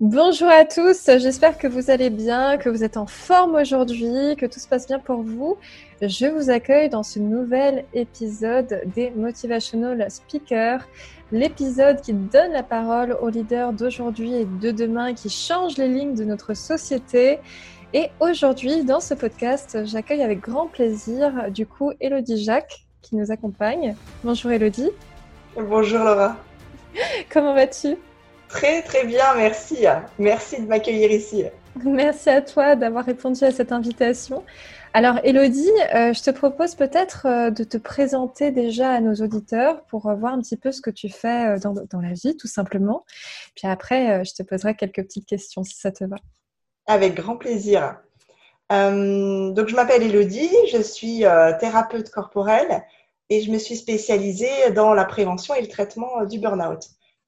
Bonjour à tous, j'espère que vous allez bien, que vous êtes en forme aujourd'hui, que tout se passe bien pour vous. Je vous accueille dans ce nouvel épisode des Motivational Speakers, l'épisode qui donne la parole aux leaders d'aujourd'hui et de demain, qui change les lignes de notre société. Et aujourd'hui, dans ce podcast, j'accueille avec grand plaisir du coup Elodie Jacques qui nous accompagne. Bonjour Elodie. Bonjour Laura. Comment vas-tu? Très très bien, merci. Merci de m'accueillir ici. Merci à toi d'avoir répondu à cette invitation. Alors Elodie, euh, je te propose peut-être euh, de te présenter déjà à nos auditeurs pour euh, voir un petit peu ce que tu fais dans, dans, la vie tout simplement. Puis après, je te poserai quelques petites questions si ça te va. Avec grand plaisir. donc je m'appelle Elodie, je suis thérapeute corporelle et je me suis spécialisée dans la prévention et le traitement du burn-out.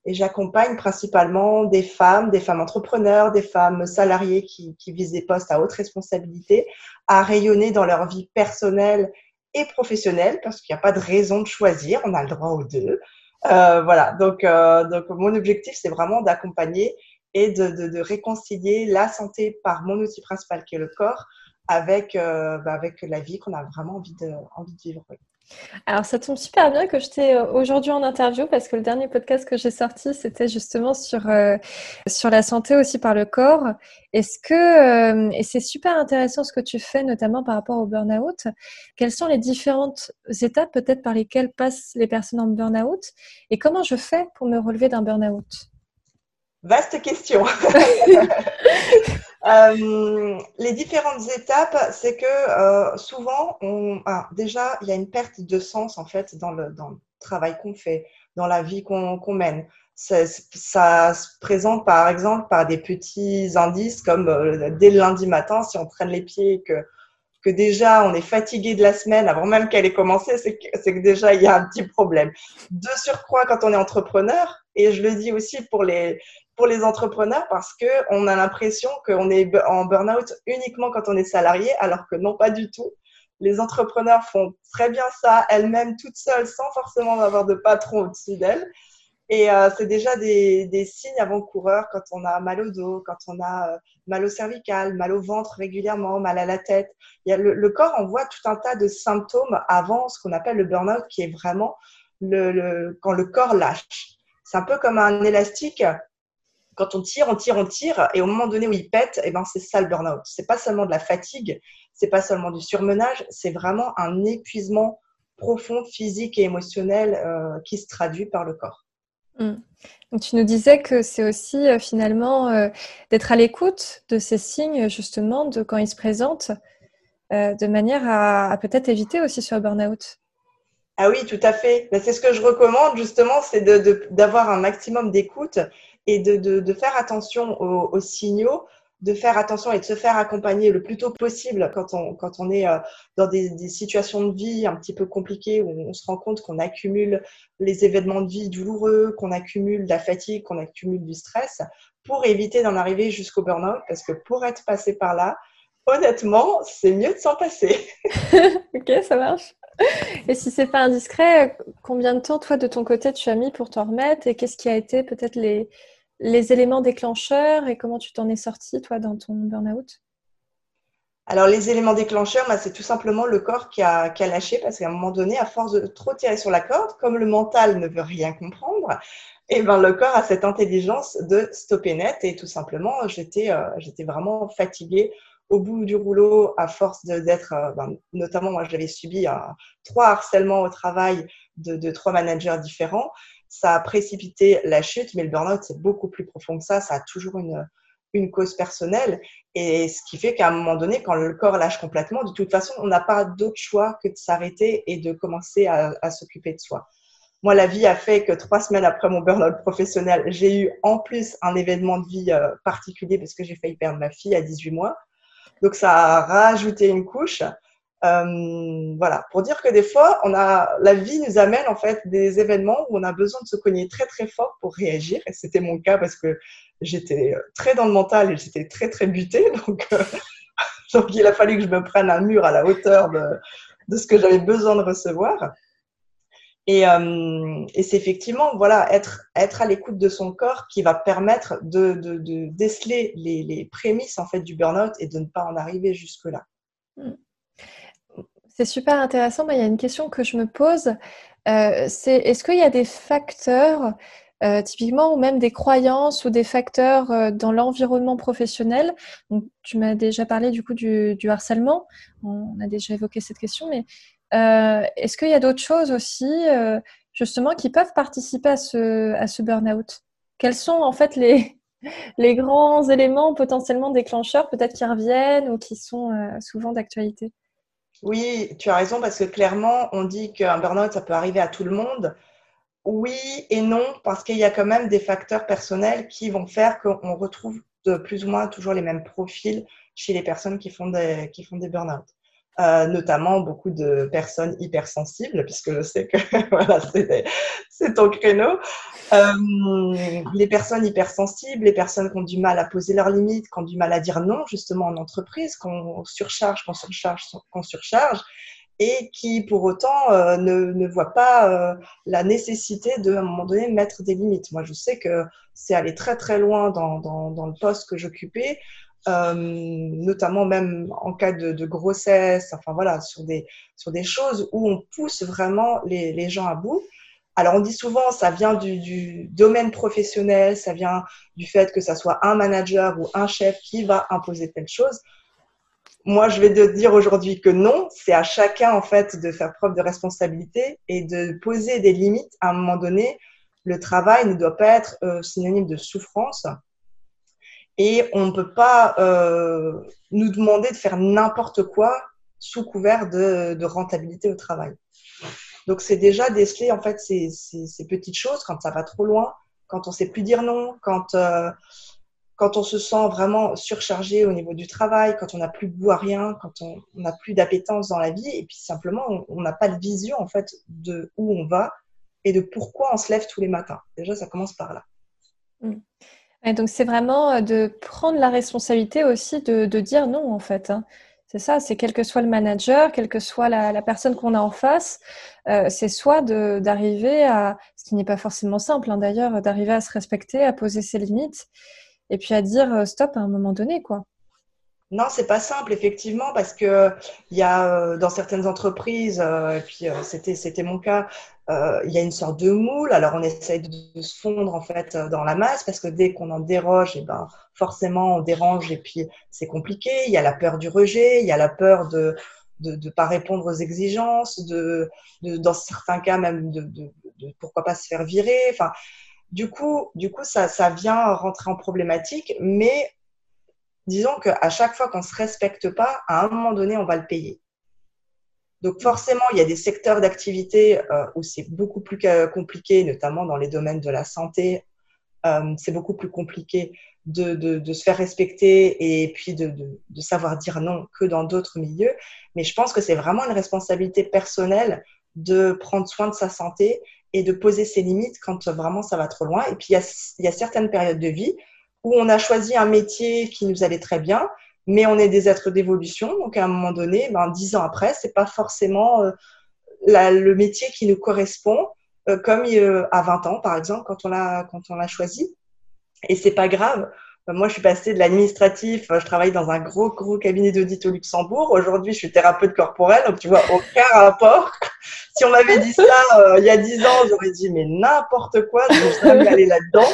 Et j'accompagne principalement des femmes, des femmes entrepreneurs, des femmes salariées qui, qui visent des postes à haute responsabilité, à rayonner dans leur vie personnelle et professionnelle, parce qu'il n'y a pas de raison de choisir, on a le droit aux deux. Euh, voilà, donc, euh, donc mon objectif, c'est vraiment d'accompagner et de, de, de, réconcilier la santé par mon outil principal qui est le corps avec, euh, bah avec la vie qu'on a vraiment envie de, envie de vivre. Alors, ça tombe super bien que je t'ai euh, aujourd'hui en interview parce que le dernier podcast que j'ai sorti, c'était justement sur, euh, sur la santé aussi par le corps. Est-ce que, euh, et c'est super intéressant ce que tu fais, notamment par rapport au burn-out, quelles sont les différentes étapes peut-être par lesquelles passent les personnes en burn-out? Et comment je fais pour me relever d'un burn-out? Vaste question. Euh, les différentes étapes, c'est que euh, souvent, on, déjà, il y a une perte de sens en fait dans le, dans le travail qu'on fait, dans la vie qu'on mène. Ça, ça, se présente par exemple par des petits indices comme euh, dès le lundi matin, si on traîne les pieds, que, que déjà on est fatigué de la semaine avant même qu'elle ait commencé, c'est que, que déjà il y a un petit problème. De surcroît, quand on est entrepreneur, et je le dis aussi pour les, pour les entrepreneurs parce qu'on a l'impression qu'on est en burn-out uniquement quand on est salarié, alors que non, pas du tout. Les entrepreneurs font très bien ça elles-mêmes, toutes seules, sans forcément avoir de patron au-dessus d'elles. Et euh, c'est déjà des, signes avant-coureurs quand on a mal au dos, quand on a euh, mal au cervical, mal au ventre régulièrement, mal à la tête. Le, corps envoie tout un tas de symptômes avant ce qu'on appelle le burn-out, qui est vraiment quand le corps lâche. C'est un peu comme un élastique quand on tire, on tire, on tire, et au moment donné où il pète, eh ben, c'est ça le burn-out. C'est pas seulement de la fatigue, c'est pas seulement du surmenage, c'est vraiment un épuisement profond, physique et émotionnel euh, qui se traduit par le corps. Mmh. Donc, tu nous disais que c'est aussi euh, finalement euh, d'être à l'écoute de ces signes, justement, de quand ils se présentent, de manière à, peut-être éviter aussi ce burn-out. Ah oui, tout à fait. C'est ce que je recommande, justement, c'est d'avoir un maximum d'écoute et de, de, de faire attention aux, signaux, de faire attention et de se faire accompagner le plus tôt possible quand on, quand on est euh, dans des, situations de vie un petit peu compliquées où on se rend compte qu'on accumule les événements de vie douloureux, qu'on accumule de la fatigue, qu'on accumule du stress pour éviter d'en arriver jusqu'au burn-out parce que pour être passé par là, honnêtement, c'est mieux de s'en passer. ok, ça marche. Et si c'est pas indiscret, combien de temps, toi, de ton côté, tu as mis pour t'en remettre et qu'est-ce qui a été peut-être les, les éléments déclencheurs et comment tu t'en es sorti, toi, dans ton burn-out? Alors, les éléments déclencheurs, bah, c'est tout simplement le corps qui a, lâché parce qu'à un moment donné, à force de trop tirer sur la corde, comme le mental ne veut rien comprendre, et eh ben, le corps a cette intelligence de stopper net et tout simplement, j'étais euh, vraiment fatiguée au bout du rouleau, à force d'être, euh, ben, notamment moi j'avais subi un, trois harcèlements au travail de, trois managers différents, ça a précipité la chute, mais le burn-out c'est beaucoup plus profond que ça, ça a toujours une, cause personnelle, et ce qui fait qu'à un moment donné, quand le corps lâche complètement, de toute façon, on n'a pas d'autre choix que de s'arrêter et de commencer à, à s'occuper de soi. Moi, la vie a fait que trois semaines après mon burn-out professionnel, j'ai eu en plus un événement de vie euh, particulier parce que j'ai failli perdre ma fille à 18 mois. Donc, ça a rajouté une couche. Euh, voilà, pour dire que des fois, on a, la vie nous amène en fait des événements où on a besoin de se cogner très très fort pour réagir. Et c'était mon cas parce que j'étais très dans le mental et j'étais très très butée. Donc, euh, donc, il a fallu que je me prenne un mur à la hauteur de, ce que j'avais besoin de recevoir. Et, euh, c'est effectivement voilà être être à l'écoute de son corps qui va permettre de, de, déceler les, les, prémices en fait du burn-out et de ne pas en arriver jusque là. Hmm. C'est super intéressant. Mais il y a une question que je me pose. Euh, c'est est-ce qu'il y a des facteurs euh, typiquement, ou même des croyances ou des facteurs euh, dans l'environnement professionnel? Tu m'as déjà parlé du coup du, harcèlement. On a déjà évoqué cette question, mais est-ce qu'il y a d'autres choses aussi, justement, qui peuvent participer à ce, burn-out? Quels sont en fait les, les grands éléments potentiellement déclencheurs, peut-être qui reviennent ou qui sont souvent d'actualité? Oui, tu as raison, parce que clairement, on dit qu'un burn-out, ça peut arriver à tout le monde. Oui et non, parce qu'il y a quand même des facteurs personnels qui vont faire qu'on retrouve de plus ou moins toujours les mêmes profils chez les personnes qui font des, qui font des burn-out. Euh, notamment beaucoup de personnes hypersensibles, puisque je sais que voilà, c'est ton créneau. Euh, les personnes hypersensibles, les personnes qui ont du mal à poser leurs limites, qui ont du mal à dire non justement en entreprise, qu'on surcharge, qu'on surcharge, qu'on surcharge, et qui pour autant euh, ne, ne voient pas la nécessité de, à un moment donné, mettre des limites. Moi, je sais que c'est aller très très loin dans, dans le poste que j'occupais, euh, notamment même en cas de, grossesse, enfin voilà, sur des, sur des choses où on pousse vraiment les, les gens à bout. Alors on dit souvent ça vient du, du, domaine professionnel, ça vient du fait que ça soit un manager ou un chef qui va imposer telle chose. Moi, je vais te dire aujourd'hui que non, c'est à chacun en fait de faire preuve de responsabilité et de poser des limites. À un moment donné, le travail ne doit pas être euh, synonyme de souffrance et on ne peut pas euh, nous demander de faire n'importe quoi sous couvert de, rentabilité au travail. Donc c'est déjà déceler en fait ces, petites choses quand ça va trop loin, quand on sait plus dire non, quand euh, quand on se sent vraiment surchargé au niveau du travail, quand on n'a plus goût à rien, quand on n'a plus d'appétence dans la vie, et puis simplement on n'a pas de vision en fait de où on va et de pourquoi on se lève tous les matins. Déjà, ça commence par là. Donc c'est vraiment euh, de prendre la responsabilité aussi de, dire non en fait. Hein. C'est ça, c'est quel que soit le manager, quelle que soit la, la personne qu'on a en face, euh, c'est soit d'arriver à, ce qui n'est pas forcément simple hein, d'ailleurs, d'arriver à se respecter, à poser ses limites et puis à dire euh, stop à un moment donné, quoi. Non, c'est pas simple effectivement parce que il y a euh, dans certaines entreprises, euh, et puis c'était c'était mon cas, il y a une sorte de moule. Alors on essaye de, se fondre en fait dans la masse parce que dès qu'on en déroge, et eh ben forcément on dérange et puis c'est compliqué. Il y a la peur du rejet, il y a la peur de de ne pas répondre aux exigences, de, de, dans certains cas même de, de, de pourquoi pas se faire virer. Enfin, du coup, du coup ça, ça vient rentrer en problématique, mais disons qu'à chaque fois qu'on ne se respecte pas, à un moment donné, on va le payer. Donc forcément, il y a des secteurs d'activité euh, où c'est beaucoup plus compliqué, notamment dans les domaines de la santé. Euh, c'est beaucoup plus compliqué de, se faire respecter et puis de, savoir dire non que dans d'autres milieux. Mais je pense que c'est vraiment une responsabilité personnelle de prendre soin de sa santé et de poser ses limites quand vraiment ça va trop loin. Et puis, il y a certaines périodes de vie où on a choisi un métier qui nous allait très bien, mais on est des êtres d'évolution. Donc, à un moment donné, ben, dix ans après, c'est pas forcément euh, la, le métier qui nous correspond, euh, comme euh, à 20 ans, par exemple, quand on l'a, choisi. Et c'est pas grave. Moi, je suis passée de l'administratif. Je travaille dans un gros, gros cabinet d'audit au Luxembourg. Aujourd'hui, je suis thérapeute corporelle. Donc, tu vois, aucun rapport. si on m'avait dit ça euh, il y a dix ans, j'aurais dit, mais n'importe quoi, je jamais aller là-dedans.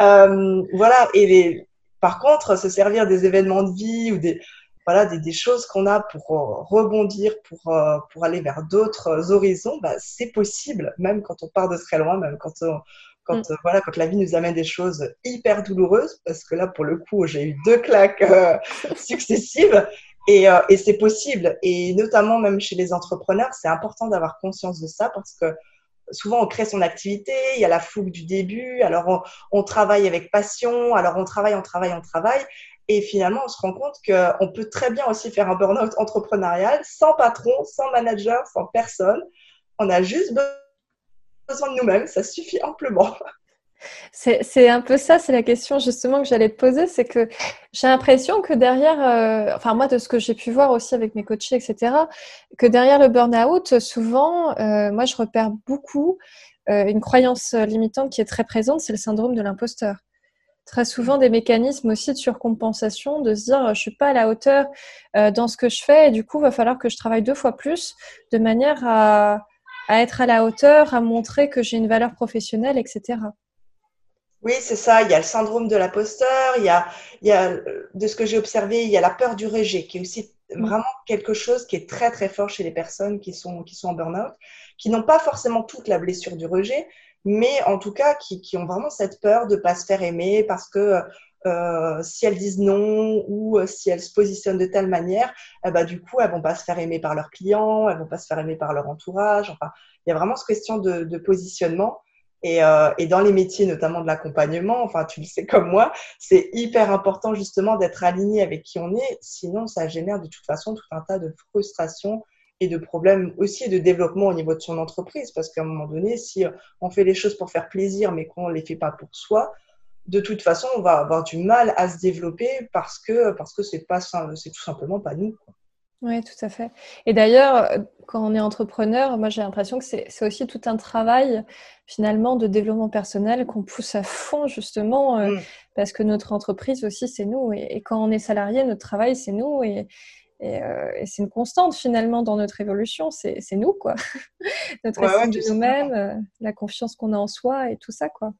Euh, voilà. Et les... par contre, se servir des événements de vie ou des, voilà, des, des choses qu'on a pour euh, rebondir, pour, euh, pour aller vers d'autres horizons, bah, c'est possible, même quand on part de très loin, même quand on, quand, mm. voilà, quand la vie nous amène des choses hyper douloureuses, parce que là, pour le coup, j'ai eu deux claques successives. Et, euh, et c'est possible. Et notamment, même chez les entrepreneurs, c'est important d'avoir conscience de ça parce que souvent, on crée son activité, il y a la fougue du début, alors on, on travaille avec passion, alors on travaille, on travaille, on travaille. Et finalement, on se rend compte qu'on peut très bien aussi faire un burn-out entrepreneurial sans patron, sans manager, sans personne. On a juste besoin de nous-mêmes, ça suffit amplement. C'est un peu ça, c'est la question justement que j'allais te poser, c'est que j'ai l'impression que derrière, euh, enfin moi de ce que j'ai pu voir aussi avec mes coachés, etc., que derrière le burn-out, souvent, euh, moi je repère beaucoup euh, une croyance limitante qui est très présente, c'est le syndrome de l'imposteur. Très souvent des mécanismes aussi de surcompensation, de se dire je suis pas à la hauteur dans ce que je fais et du coup il va falloir que je travaille deux fois plus de manière à être à la hauteur, à montrer que j'ai une valeur professionnelle, etc. Oui, c'est ça. Il y a le syndrome de l'imposteur. Il y a, il y a, de ce que j'ai observé, il y a la peur du rejet, qui est aussi mm. vraiment quelque chose qui est très très fort chez les personnes qui sont qui sont en burn-out, qui n'ont pas forcément toute la blessure du rejet, mais en tout cas qui, qui ont vraiment cette peur de pas se faire aimer parce que euh, si elles disent non ou euh, si elles se positionnent de telle manière, eh ben, du coup, elles vont pas se faire aimer par leurs clients, elles vont pas se faire aimer par leur entourage. Enfin, il y a vraiment cette question de, de positionnement. Et, euh, et, dans les métiers, notamment de l'accompagnement, enfin, tu le sais comme moi, c'est hyper important justement d'être aligné avec qui on est. Sinon, ça génère de toute façon tout un tas de frustrations et de problèmes aussi de développement au niveau de son entreprise. Parce qu'à un moment donné, si on fait les choses pour faire plaisir, mais qu'on ne les fait pas pour soi, de toute façon, on va avoir du mal à se développer parce que parce que c'est pas c'est tout simplement pas nous. Quoi. Oui, tout à fait. Et d'ailleurs, quand on est entrepreneur, moi j'ai l'impression que c'est aussi tout un travail finalement de développement personnel qu'on pousse à fond justement euh, mm. parce que notre entreprise aussi c'est nous et, quand on est salarié, notre travail c'est nous et, euh, et, c'est une constante finalement dans notre évolution, c'est nous quoi. notre estime de nous-mêmes, euh, la confiance qu'on a en soi et tout ça quoi.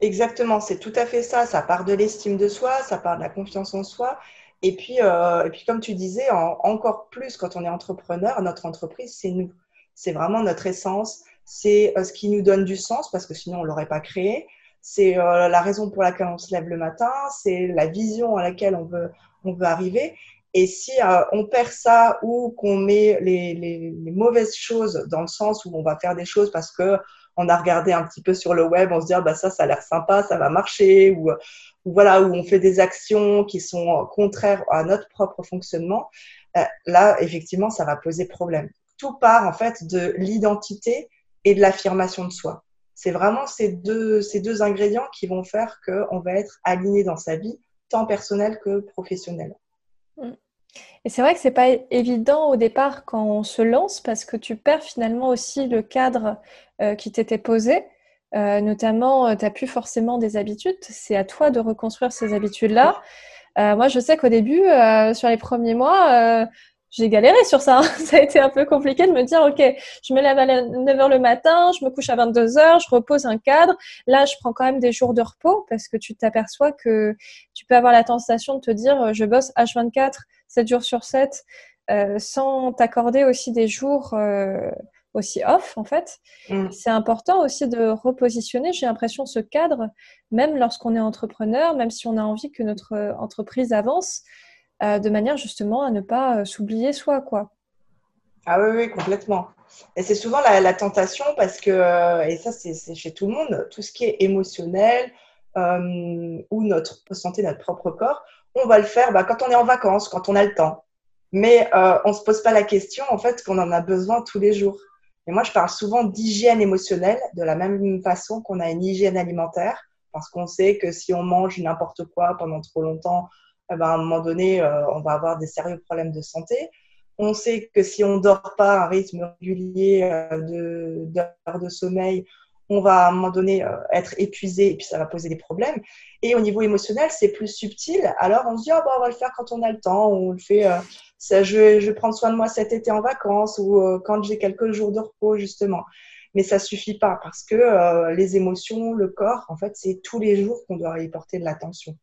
Exactement, c'est tout à fait ça. Ça part de l'estime de soi, ça part de la confiance en soi et puis, euh, et puis comme tu disais, encore plus quand on est entrepreneur, notre entreprise, c'est nous. C'est vraiment notre essence. C'est euh, ce qui nous donne du sens parce que sinon, on ne l'aurait pas créé. C'est euh, la raison pour laquelle on se lève le matin. C'est la vision à laquelle on veut, on veut arriver. Et si on perd ça ou qu'on met les, les, les, mauvaises choses dans le sens où on va faire des choses parce que on a regardé un petit peu sur le web, on se dit ah, bah ça ça a l'air sympa, ça va marcher ou voilà, où on fait des actions qui sont contraires à notre propre fonctionnement, euh, là, effectivement, ça va poser problème. Tout part, en fait, de l'identité et de l'affirmation de soi. C'est vraiment ces deux, ingrédients qui vont faire qu'on va être aligné dans sa vie, tant personnelle que professionnelle. Mm. Et c'est vrai que c'est pas évident au départ quand on se lance parce que tu perds finalement aussi le cadre euh, qui t'était posé. Euh, notamment, euh, tu n'as plus forcément des habitudes. C'est à toi de reconstruire ces habitudes-là. Euh, moi, je sais qu'au début, sur les premiers mois, j'ai galéré sur ça. Hein. ça a été un peu compliqué de me dire, OK, je me lève à 9h le matin, je me couche à 22h, je repose un cadre. Là, je prends quand même des jours de repos parce que tu t'aperçois que tu peux avoir la tentation de te dire, je bosse H24, 7 jours sur 7, sans t'accorder aussi des jours aussi off en fait. Mm. C'est important aussi de repositionner, j'ai l'impression, ce cadre, même lorsqu'on est entrepreneur, même si on a envie que notre euh, entreprise avance, euh, de manière justement à ne pas euh, s'oublier soi, quoi. Ah oui, oui, complètement. Et c'est souvent la, tentation parce que, et ça c'est chez tout le monde, tout ce qui est émotionnel ou notre santé, notre propre corps, on va le faire bah, quand on est en vacances, quand on a le temps. Mais on ne se pose pas la question en fait qu'on en a besoin tous les jours. Et moi, je parle souvent d'hygiène émotionnelle de la même façon qu'on a une hygiène alimentaire, parce qu'on sait que si on mange n'importe quoi pendant trop longtemps, eh ben, à un moment donné, euh, on va avoir des sérieux problèmes de santé. On sait que si on dort pas à un rythme régulier euh, d'heures de, sommeil, on va à un moment donné euh, être épuisé et puis ça va poser des problèmes. Et au niveau émotionnel, c'est plus subtil. Alors on se dit, oh, bah, on va le faire quand on a le temps, on le fait ça, je, vais, je vais prendre soin de moi cet été en vacances ou euh, quand j'ai quelques jours de repos, justement. Mais ça suffit pas parce que euh, les émotions, le corps, en fait, c'est tous les jours qu'on doit y porter de l'attention.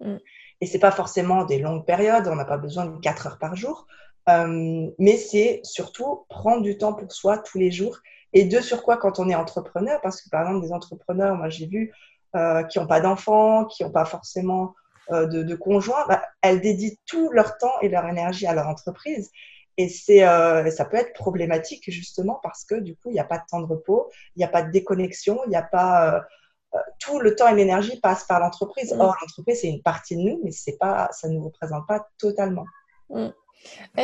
Mm. Et c'est pas forcément des longues périodes, on n'a pas besoin de 4 heures par jour, euh, mais c'est surtout prendre du temps pour soi tous les jours. Et de sur quoi quand on est entrepreneur, parce que par exemple, des entrepreneurs, moi j'ai vu, euh, qui n'ont pas d'enfants, qui n'ont pas forcément euh, de, conjoints, bah, elles dédient tout leur temps et leur énergie à leur entreprise. Et c'est, euh, ça peut être problématique justement parce que du coup, il n'y a pas de temps de repos, il n'y a pas de déconnexion, il n'y a pas euh, tout le temps et l'énergie passe par l'entreprise. Mm. Or, l'entreprise, c'est une partie de nous, mais c'est pas, ça ne vous représente pas totalement. Mm.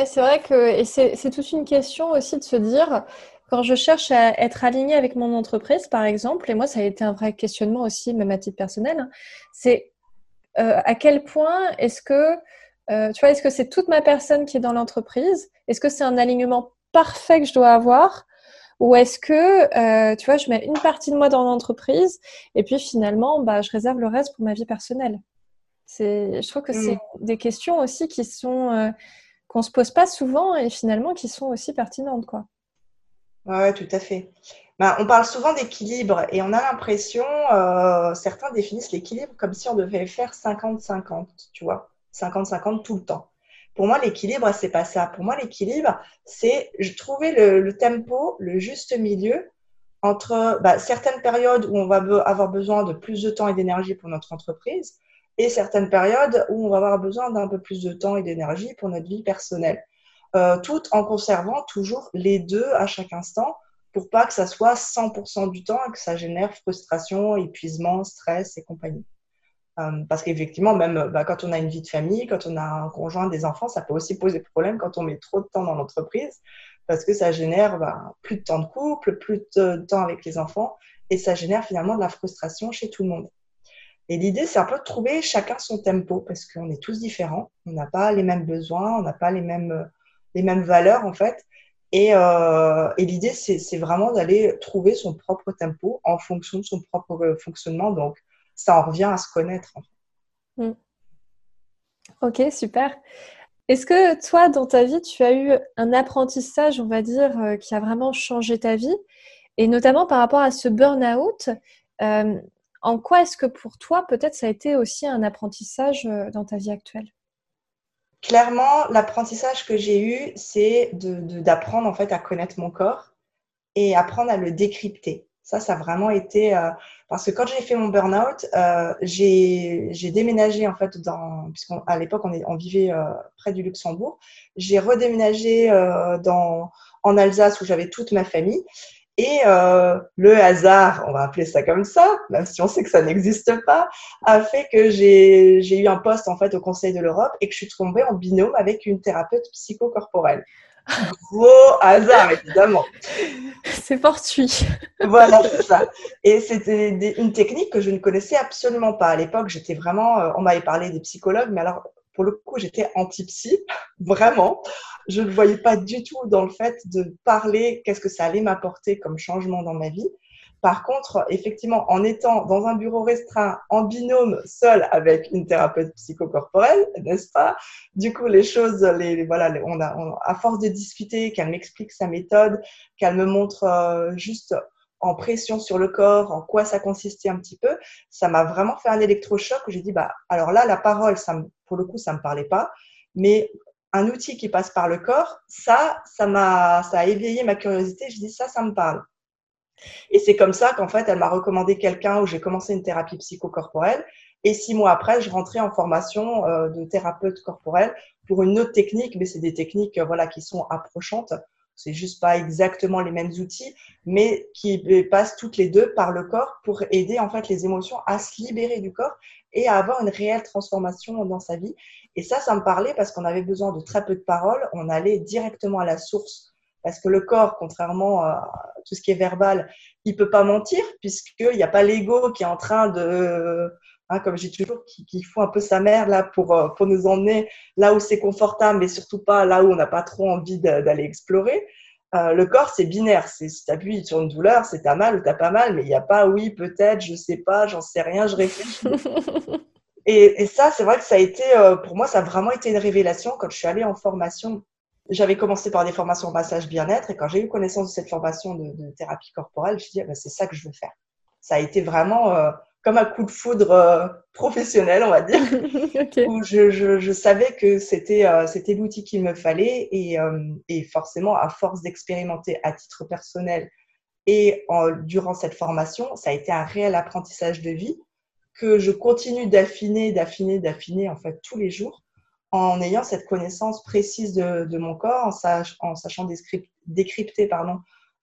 c'est vrai que et c'est toute une question aussi de se dire quand je cherche à être alignée avec mon entreprise, par exemple, et moi, ça a été un vrai questionnement aussi, même à titre personnel, hein, c'est euh, à quel point est-ce que, euh, tu vois, est-ce que c'est toute ma personne qui est dans l'entreprise? Est-ce que c'est un alignement parfait que je dois avoir? Ou est-ce que, euh, tu vois, je mets une partie de moi dans l'entreprise et puis finalement, bah, je réserve le reste pour ma vie personnelle? Je trouve que c'est mm. des questions aussi qui sont qu'on se pose pas souvent et finalement qui sont aussi pertinentes, quoi. Ouais, tout à fait. Ben, on parle souvent d'équilibre et on a l'impression, euh, certains définissent l'équilibre comme si on devait faire 50-50, tu vois, 50-50 tout le temps. Pour moi, l'équilibre, c'est pas ça. Pour moi, l'équilibre, c'est trouver le, tempo, le juste milieu entre bah, certaines périodes où on va avoir besoin de plus de temps et d'énergie pour notre entreprise et certaines périodes où on va avoir besoin d'un peu plus de temps et d'énergie pour notre vie personnelle. Euh, tout en conservant toujours les deux à chaque instant pour pas que ça soit 100% du temps et que ça génère frustration, épuisement, stress et compagnie. Euh, parce qu'effectivement, même bah, quand on a une vie de famille, quand on a un conjoint, des enfants, ça peut aussi poser problème quand on met trop de temps dans l'entreprise, parce que ça génère bah, plus de temps de couple, plus de temps avec les enfants, et ça génère finalement de la frustration chez tout le monde. Et l'idée, c'est un peu de trouver chacun son tempo, parce qu'on est tous différents, on n'a pas les mêmes besoins, on n'a pas les mêmes, les mêmes valeurs en fait. Et, euh, l'idée, c'est vraiment d'aller trouver son propre tempo en fonction de son propre fonctionnement. Donc, ça en revient à se connaître. Mm. Ok, super. Est-ce que toi, dans ta vie, tu as eu un apprentissage, on va dire, euh, qui a vraiment changé ta vie? Et notamment par rapport à ce burn-out, euh, en quoi est-ce que pour toi, peut-être, ça a été aussi un apprentissage euh, dans ta vie actuelle? Clairement, l'apprentissage que j'ai eu, c'est d'apprendre en fait à connaître mon corps et apprendre à le décrypter. Ça, ça a vraiment été euh, parce que quand j'ai fait mon burn-out, euh, j'ai déménagé en fait dans puisqu'à l'époque on, on, vivait euh, près du Luxembourg. J'ai redéménagé euh, dans en Alsace où j'avais toute ma famille. Et euh, le hasard, on va appeler ça comme ça, même si on sait que ça n'existe pas, a fait que j'ai eu un poste en fait au Conseil de l'Europe et que je suis tombée en binôme avec une thérapeute psychocorporelle. Gros hasard, évidemment. C'est fortuit. Voilà, c'est ça. Et c'était une technique que je ne connaissais absolument pas. À l'époque, j'étais vraiment, euh, on m'avait parlé des psychologues, mais alors, pour le coup, j'étais anti-psy, vraiment. Je ne voyais pas du tout dans le fait de parler qu'est-ce que ça allait m'apporter comme changement dans ma vie. Par contre, effectivement, en étant dans un bureau restreint, en binôme, seul avec une thérapeute psychocorporelle, n'est-ce pas? Du coup, les choses, les, voilà, on a, à force de discuter, qu'elle m'explique sa méthode, qu'elle me montre euh, juste en pression sur le corps, en quoi ça consistait un petit peu, ça m'a vraiment fait un électrochoc où j'ai dit, bah, alors là, la parole, ça pour le coup, ça me parlait pas, mais un outil qui passe par le corps, ça, ça m'a, a éveillé ma curiosité. Je dis, ça, ça me parle. Et c'est comme ça qu'en fait, elle m'a recommandé quelqu'un où j'ai commencé une thérapie psychocorporelle. Et six mois après, je rentrais en formation euh, de thérapeute corporelle pour une autre technique, mais c'est des techniques euh, voilà qui sont approchantes. C'est juste pas exactement les mêmes outils, mais qui passent toutes les deux par le corps pour aider en fait les émotions à se libérer du corps et à avoir une réelle transformation dans sa vie. Et ça, ça me parlait parce qu'on avait besoin de très peu de paroles. On allait directement à la source parce que le corps, contrairement à tout ce qui est verbal, il peut pas mentir puisqu'il n'y a pas l'ego qui est en train de, hein, comme j'ai toujours, qui, qui fout un peu sa mère là pour, euh, pour nous emmener là où c'est confortable, mais surtout pas là où on n'a pas trop envie d'aller explorer. Euh, le corps, c'est binaire. C'est si tu appuies sur une douleur, c'est t'as mal ou t'as pas mal, mais il n'y a pas oui, peut-être, je sais pas, j'en sais rien, je réfléchis. et, et, ça, c'est vrai que ça a été, euh, pour moi, ça a vraiment été une révélation quand je suis allée en formation. J'avais commencé par des formations en massage bien-être et quand j'ai eu connaissance de cette formation de, de thérapie corporelle, je me suis dit, ah ben, c'est ça que je veux faire. Ça a été vraiment euh, comme un coup de foudre euh, professionnel, on va dire, où je, je, je, savais que c'était euh, c'était l'outil qu'il me fallait et, et forcément, à force d'expérimenter à titre personnel et en, durant cette formation, ça a été un réel apprentissage de vie que je continue d'affiner, d'affiner, d'affiner en fait tous les jours en ayant cette connaissance précise de, mon corps, en, sachant décrypter pardon,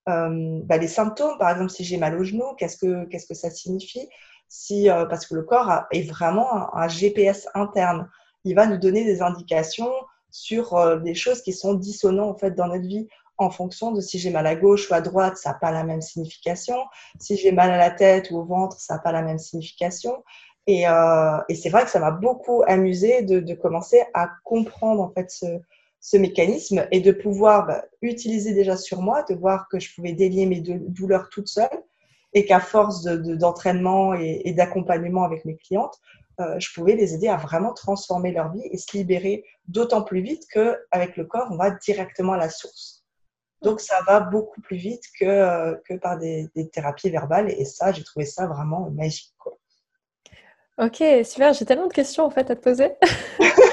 euh, bah, les symptômes. Par exemple, si j'ai mal au genou, qu'est-ce que, qu'est-ce que ça signifie? Si, euh, Parce que le corps est vraiment un, GPS interne. Il va nous donner des indications sur euh, des choses qui sont dissonantes en fait, dans notre vie en fonction de si j'ai mal à gauche ou à droite, ça n'a pas la même signification. Si j'ai mal à la tête ou au ventre, ça n'a pas la même signification. Et, euh, c'est vrai que ça m'a beaucoup amusé de, commencer à comprendre en fait ce, mécanisme et de pouvoir bah, utiliser déjà sur moi, de voir que je pouvais délier mes douleurs toute seule et qu'à force d'entraînement de, et, et d'accompagnement avec mes clientes, euh, je pouvais les aider à vraiment transformer leur vie et se libérer d'autant plus vite qu'avec le corps, on va directement à la source. Donc ça va beaucoup plus vite que, euh, que par des, des, thérapies verbales et ça, j'ai trouvé ça vraiment magique. Quoi. Ok, super. J'ai tellement de questions en fait à te poser.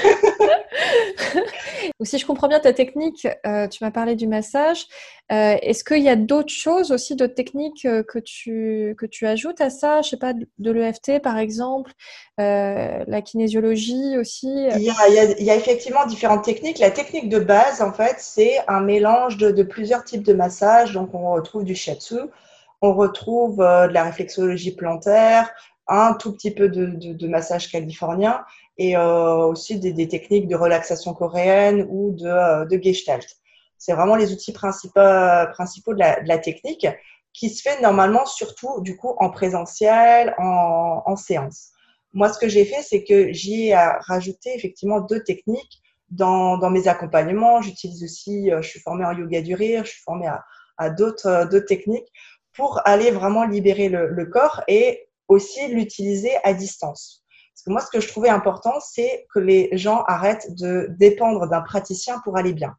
Si je comprends bien ta technique, euh, tu m'as parlé du massage. Euh, Est-ce qu'il y a d'autres choses aussi, d'autres techniques euh, que tu, que tu ajoutes à ça? Je sais pas, de l'EFT par exemple, la kinésiologie aussi? Il y, a, effectivement différentes techniques. La technique de base, en fait, c'est un mélange de, plusieurs types de massages. Donc, on retrouve du shiatsu, on retrouve de la réflexologie plantaire, un tout petit peu de massage californien et euh, aussi des, techniques de relaxation coréenne ou de, euh, gestalt. C'est vraiment les outils principaux, de la, technique qui se fait normalement surtout du coup en présentiel, en, séance. Moi, ce que j'ai fait, c'est que j'y ai rajouté effectivement deux techniques dans, mes accompagnements. J'utilise aussi, euh, je suis formée en yoga du rire, je suis formée à, d'autres techniques pour aller vraiment libérer le corps et aussi l'utiliser à distance. Moi, ce que je trouvais important, c'est que les gens arrêtent de dépendre d'un praticien pour aller bien.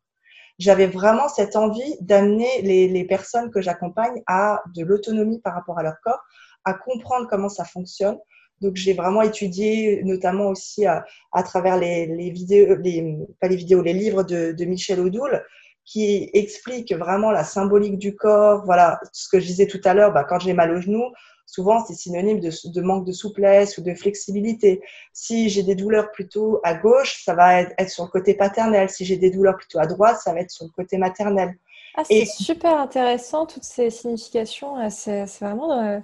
J'avais vraiment cette envie d'amener les, les, personnes que j'accompagne à de l'autonomie par rapport à leur corps, à comprendre comment ça fonctionne. Donc, j'ai vraiment étudié, notamment aussi à, à travers les, les, vidéos, pas les vidéos, les livres de, de Michel Odoul, qui explique vraiment la symbolique du corps. Voilà, ce que je disais tout à l'heure, bah, quand j'ai mal au genou, souvent c'est synonyme de, de, manque de souplesse ou de flexibilité. Si j'ai des douleurs plutôt à gauche, ça va être, sur le côté paternel. Si j'ai des douleurs plutôt à droite, ça va être sur le côté maternel. Ah, c'est Et... super intéressant, toutes ces significations. C'est vraiment euh,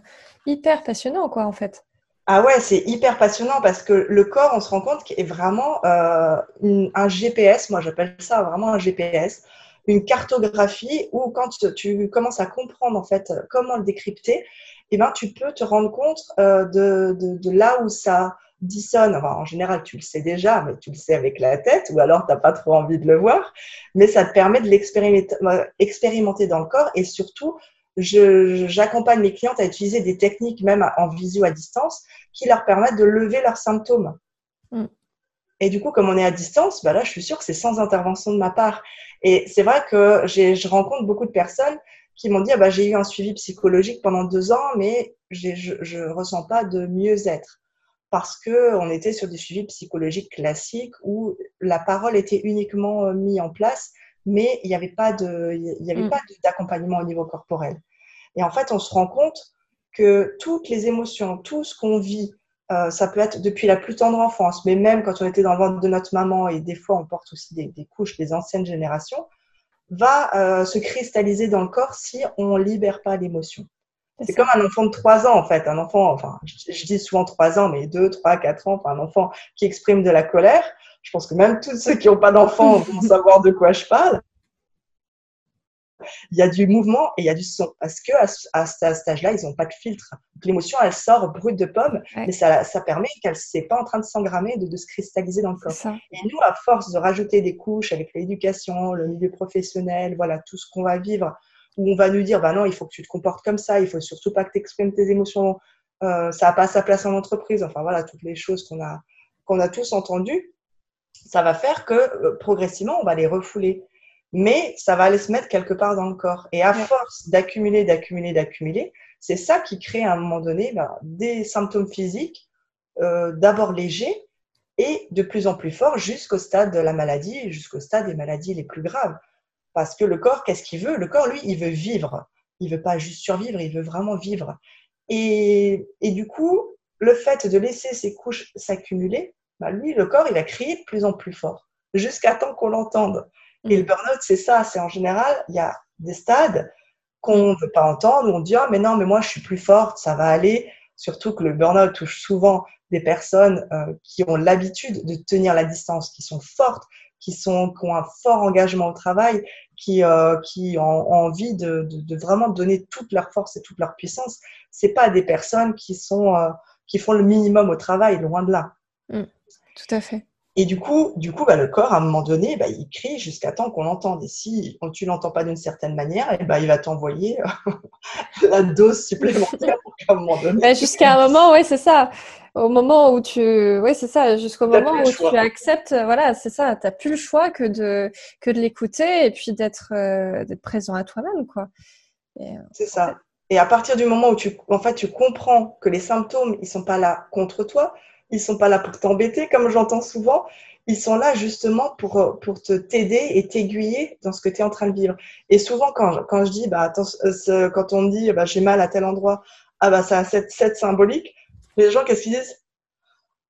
hyper passionnant, quoi, en fait. Ah ouais, c'est hyper passionnant parce que le corps, on se rend compte qu'il est vraiment euh, une, un GPS, moi j'appelle ça vraiment un GPS, une cartographie où quand tu commences à comprendre en fait comment le décrypter, eh ben, tu peux te rendre compte euh, de, de, de, là où ça dissonne. Enfin, en général, tu le sais déjà, mais tu le sais avec la tête, ou alors tu n'as pas trop envie de le voir. Mais ça te permet de l'expérimenter dans le corps et surtout, j'accompagne mes clientes à utiliser des techniques, même en visio à distance, qui leur permettent de lever leurs symptômes. Mm. Et du coup, comme on est à distance, là, je suis sûre que c'est sans intervention de ma part. Et c'est vrai que je rencontre beaucoup de personnes qui m'ont dit ah bah, j'ai eu un suivi psychologique pendant deux ans, mais je ne ressens pas de mieux-être. Parce qu'on était sur des suivis psychologiques classiques où la parole était uniquement euh, mise en place, mais il n'y avait pas mm. d'accompagnement au niveau corporel. Et en fait, on se rend compte que toutes les émotions, tout ce qu'on vit, euh, ça peut être depuis la plus tendre enfance, mais même quand on était dans le ventre de notre maman, et des fois on porte aussi des, des couches des anciennes générations, va euh, se cristalliser dans le corps si on libère pas l'émotion. C'est comme un enfant de 3 ans, en fait. Un enfant, enfin, je, je dis souvent 3 ans, mais 2, 3, 4 ans, enfin, un enfant qui exprime de la colère. Je pense que même tous ceux qui n'ont pas d'enfants vont savoir de quoi je parle il y a du mouvement et il y a du son. Parce que à, à, à cet âge-là, ils n'ont pas de filtre. L'émotion, elle sort brute de pomme, ouais. mais ça, ça permet qu'elle ne pas en train de s'engrammer, de, de, se cristalliser dans le corps. Et nous, à force de rajouter des couches avec l'éducation, le milieu professionnel, voilà, tout ce qu'on va vivre, où on va nous dire, bah non, il faut que tu te comportes comme ça, il faut surtout pas que tu exprimes tes émotions, euh, ça n'a pas sa place en entreprise, enfin voilà, toutes les choses qu'on a, qu'on a tous entendues, ça va faire que euh, progressivement, on va les refouler mais ça va aller se mettre quelque part dans le corps. Et à ouais. force d'accumuler, d'accumuler, d'accumuler, c'est ça qui crée à un moment donné ben, des symptômes physiques, euh, d'abord légers et de plus en plus forts jusqu'au stade de la maladie, jusqu'au stade des maladies les plus graves. Parce que le corps, qu'est-ce qu'il veut? Le corps, lui, il veut vivre. Il veut pas juste survivre, il veut vraiment vivre. Et, et du coup, le fait de laisser ces couches s'accumuler, ben lui, le corps, il va crier de plus en plus fort, jusqu'à temps qu'on l'entende. Et le burn-out, c'est ça. C'est en général, il y a des stades qu'on ne veut pas entendre, où on dit, oh, mais non, mais moi, je suis plus forte, ça va aller. Surtout que le burn-out touche souvent des personnes euh, qui ont l'habitude de tenir la distance, qui sont fortes, qui, sont, ont un fort engagement au travail, qui, euh, qui ont, envie de, de, vraiment donner toute leur force et toute leur puissance. C'est pas des personnes qui sont euh, qui font le minimum au travail, loin de là. Mm. tout à fait. Et du coup, du coup bah, le corps, à un moment donné, bah, il crie jusqu'à temps qu'on l'entende. Et si tu l'entends pas d'une certaine manière, et eh bah, il va t'envoyer la dose supplémentaire à un moment donné. Bah, jusqu'à un moment, oui, c'est ça. Au moment où tu, oui, c'est ça. Jusqu'au moment où tu acceptes, voilà, c'est ça. Tu n'as plus le choix que de que de l'écouter et puis d'être euh, d'être présent à toi-même, quoi. Euh, c'est ça. Et à partir du moment où tu, en fait, tu comprends que les symptômes, ils sont pas là contre toi, ils sont pas là pour t'embêter, comme j'entends souvent. Ils sont là justement pour, euh, pour te t'aider et t'aiguiller dans ce que tu es en train de vivre. Et souvent, quand, quand je dis, bah, attends, quand on me dit, bah, j'ai mal à tel endroit, ah bah, ça a cette, cette symbolique, les gens, qu'est-ce qu'ils disent?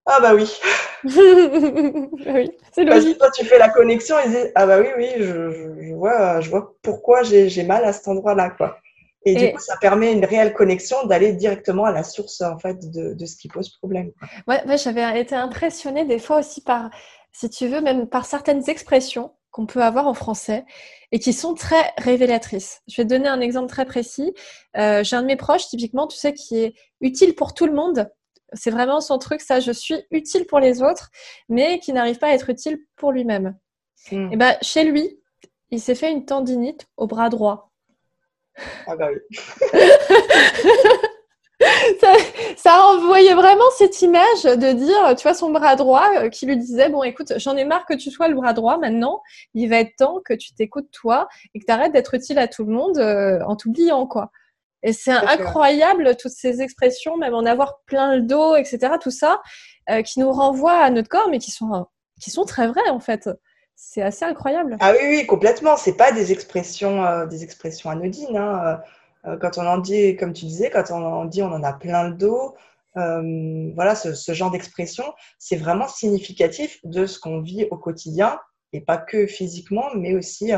Ah bah oui. oui, c'est logique. Toi, tu fais la connexion, ils disent, ah bah oui, oui, je, je vois, je vois pourquoi j'ai mal à cet endroit-là, quoi. Et, du coup, ça permet une réelle connexion d'aller directement à la source en fait de, de ce qui pose problème. Ouais, j'avais été impressionnée des fois aussi par, si tu veux, même par certaines expressions qu'on peut avoir en français et qui sont très révélatrices. Je vais te donner un exemple très précis. Euh, J'ai un de mes proches, typiquement, tu sais, qui est utile pour tout le monde. C'est vraiment son truc, ça, je suis utile pour les autres, mais qui n'arrive pas à être utile pour lui-même. Hmm. Et ben, chez lui, il s'est fait une tendinite au bras droit. Ah bah oui. ça, envoyait vraiment cette image de dire, tu vois, son bras droit euh, qui lui disait, bon, écoute, j'en ai marre que tu sois le bras droit maintenant, il va être temps que tu t'écoutes toi et que tu arrêtes d'être utile à tout le monde euh, en t'oubliant, quoi. Et c'est incroyable, toutes ces expressions, même en avoir plein le dos, etc., tout ça, euh, qui nous renvoient à notre corps, mais qui sont, qui sont très vrais, en fait c'est assez incroyable. Ah oui, oui, complètement. C'est pas des expressions, euh, des expressions anodines. Hein. Euh, euh, quand on en dit, comme tu disais, quand on en dit, on en a plein le dos. voilà, ce, genre d'expression, c'est vraiment significatif de ce qu'on vit au quotidien et pas que physiquement, mais aussi,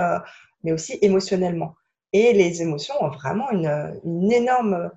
mais aussi émotionnellement. Et les émotions ont vraiment une, une énorme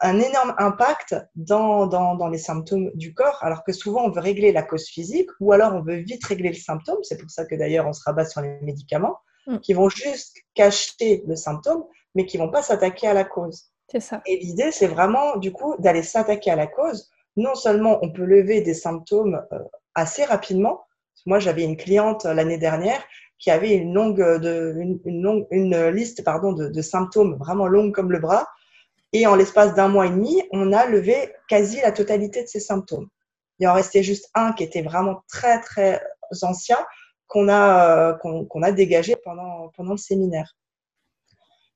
un énorme impact dans, dans, dans, les symptômes du corps, alors que souvent on veut régler la cause physique ou alors on veut vite régler le symptôme. C'est pour ça que d'ailleurs on se rabat sur les médicaments mm. qui vont juste cacher le symptôme, mais qui vont pas s'attaquer à la cause. C'est ça. Et l'idée, c'est vraiment du coup d'aller s'attaquer à la cause. Non seulement on peut lever des symptômes euh, assez rapidement. Moi, j'avais une cliente euh, l'année dernière qui avait une longue, de, une, une, longue, une liste pardon, de, de symptômes vraiment longue comme le bras et en l'espace d'un mois et demi, on a levé quasi la totalité de ces symptômes. Il en restait juste un qui était vraiment très, très ancien qu'on a, euh, qu'on a dégagé pendant, pendant le séminaire.